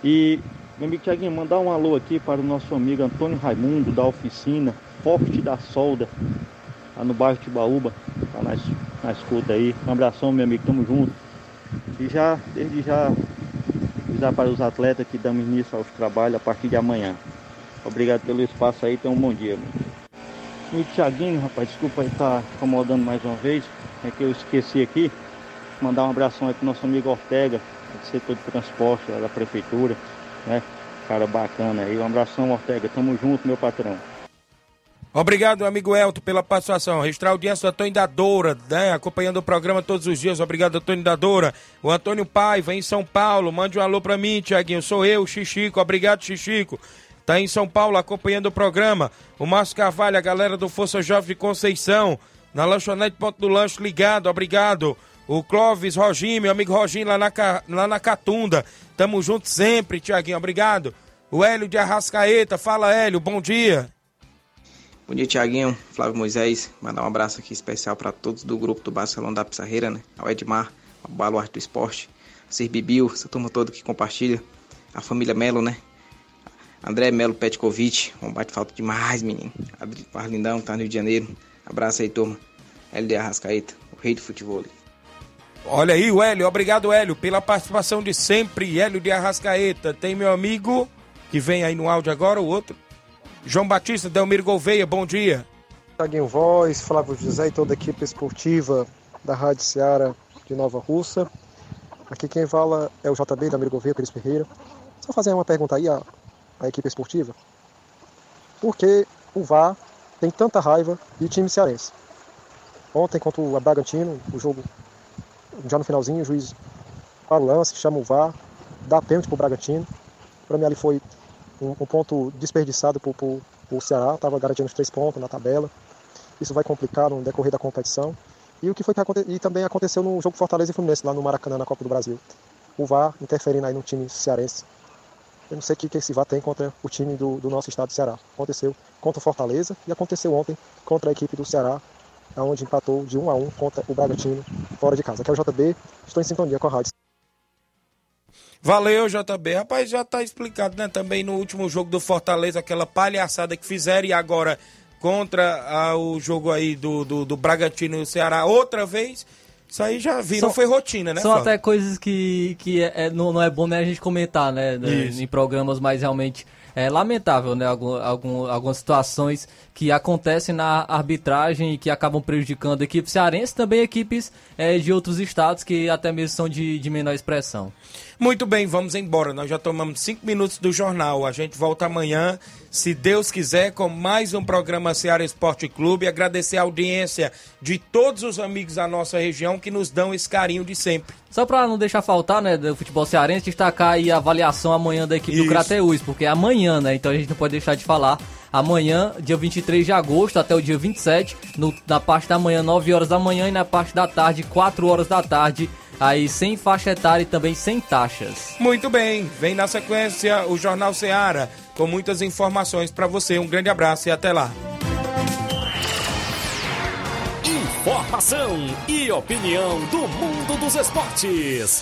E, meu amigo Tiaguinho, mandar um alô aqui para o nosso amigo Antônio Raimundo, da oficina Forte da Solda, lá no bairro Tibaúba. Tá na, na escuta aí. Um abração, meu amigo, tamo junto. E já, desde já, avisar para os atletas que damos início aos trabalhos a partir de amanhã. Obrigado pelo espaço aí, tenham um bom dia. Meu Thiaguinho, rapaz, desculpa estar incomodando mais uma vez. É que eu esqueci aqui. Mandar um abração aí pro nosso amigo Ortega, do setor de transporte lá da prefeitura, né? Cara bacana aí. Um abração, Ortega. Tamo junto, meu patrão. Obrigado, amigo Elton, pela participação. Registrar a audiência do Antônio da Doura, né? acompanhando o programa todos os dias. Obrigado, Antônio da Doura. O Antônio Paiva, em São Paulo. Mande um alô pra mim, Tiaguinho. Sou eu, Xixico. Obrigado, Xixico. Tá em São Paulo acompanhando o programa. O Márcio Carvalho, a galera do Força Jovem de Conceição. Na lanchonete Ponto do Lanche, ligado. Obrigado. O Clóvis Roginho, meu amigo Roginho, lá na, lá na Catunda. Tamo junto sempre, Tiaguinho. Obrigado. O Hélio de Arrascaeta. Fala, Hélio. Bom dia. Bom dia, Tiaguinho, Flávio Moisés. Mandar um abraço aqui especial para todos do grupo do Barcelona da Pissarreira, né? Ao Edmar, ao Baluarte do Esporte, a Sir Bibil, essa turma toda que compartilha. A família Melo, né? André Melo Petkovic, um bate falta demais, menino. Arlindão, tá no Rio de Janeiro. Abraço aí, turma. LD Arrascaeta, o rei do futebol. Olha aí, o Hélio. Obrigado, Hélio, pela participação de sempre. Hélio de Arrascaeta. Tem meu amigo que vem aí no áudio agora, o outro. João Batista, Delmiro Gouveia, bom dia. Taguinho Voz, Flávio José e toda a equipe esportiva da Rádio Seara de Nova Russa. Aqui quem fala é o JB da Amigo Gouveia, Cris Ferreira. Só fazer uma pergunta aí à, à equipe esportiva. Por que o VAR tem tanta raiva de time cearense? Ontem contra o Bragantino, o jogo já no finalzinho, o juiz para o lance, chama o VAR, dá pênalti pro Bragantino. Para mim ali foi um, um ponto desperdiçado pro, pro Ceará, estava garantindo os três pontos na tabela. Isso vai complicar no decorrer da competição. E o que foi que aconte... e também aconteceu no jogo Fortaleza e Fluminense, lá no Maracanã, na Copa do Brasil. O VAR interferindo aí no time cearense. Eu não sei o que, que esse VAR tem contra o time do, do nosso estado do Ceará. Aconteceu contra o Fortaleza e aconteceu ontem contra a equipe do Ceará, onde empatou de 1 a 1 contra o Bragantino fora de casa. Aqui é o JB, estou em sintonia com a rádio. Valeu, JB. Rapaz, já tá explicado, né? Também no último jogo do Fortaleza, aquela palhaçada que fizeram e agora contra ah, o jogo aí do, do, do Bragantino e o Ceará outra vez. Isso aí já virou, São- foi rotina, né, São Flávio? até coisas que, que é, é- não, não é bom né, a gente comentar, né? né, Isso. Em programas, mas realmente é lamentável, né? Algum, algum, algumas situações que acontecem na arbitragem e que acabam prejudicando a equipe cearense, também equipes é, de outros estados que até mesmo são de, de menor expressão. Muito bem, vamos embora. Nós já tomamos cinco minutos do jornal. A gente volta amanhã, se Deus quiser, com mais um programa Ceará Esporte Clube. Agradecer a audiência de todos os amigos da nossa região que nos dão esse carinho de sempre. Só para não deixar faltar, né, do futebol cearense, destacar aí a avaliação amanhã da equipe Isso. do Crateus, porque é amanhã, né? Então a gente não pode deixar de falar amanhã, dia 23 de agosto, até o dia 27, no, na parte da manhã, 9 horas da manhã, e na parte da tarde, 4 horas da tarde, aí sem faixa etária e também sem taxas. Muito bem, vem na sequência o Jornal Seara, com muitas informações para você. Um grande abraço e até lá. Informação e opinião do mundo dos esportes.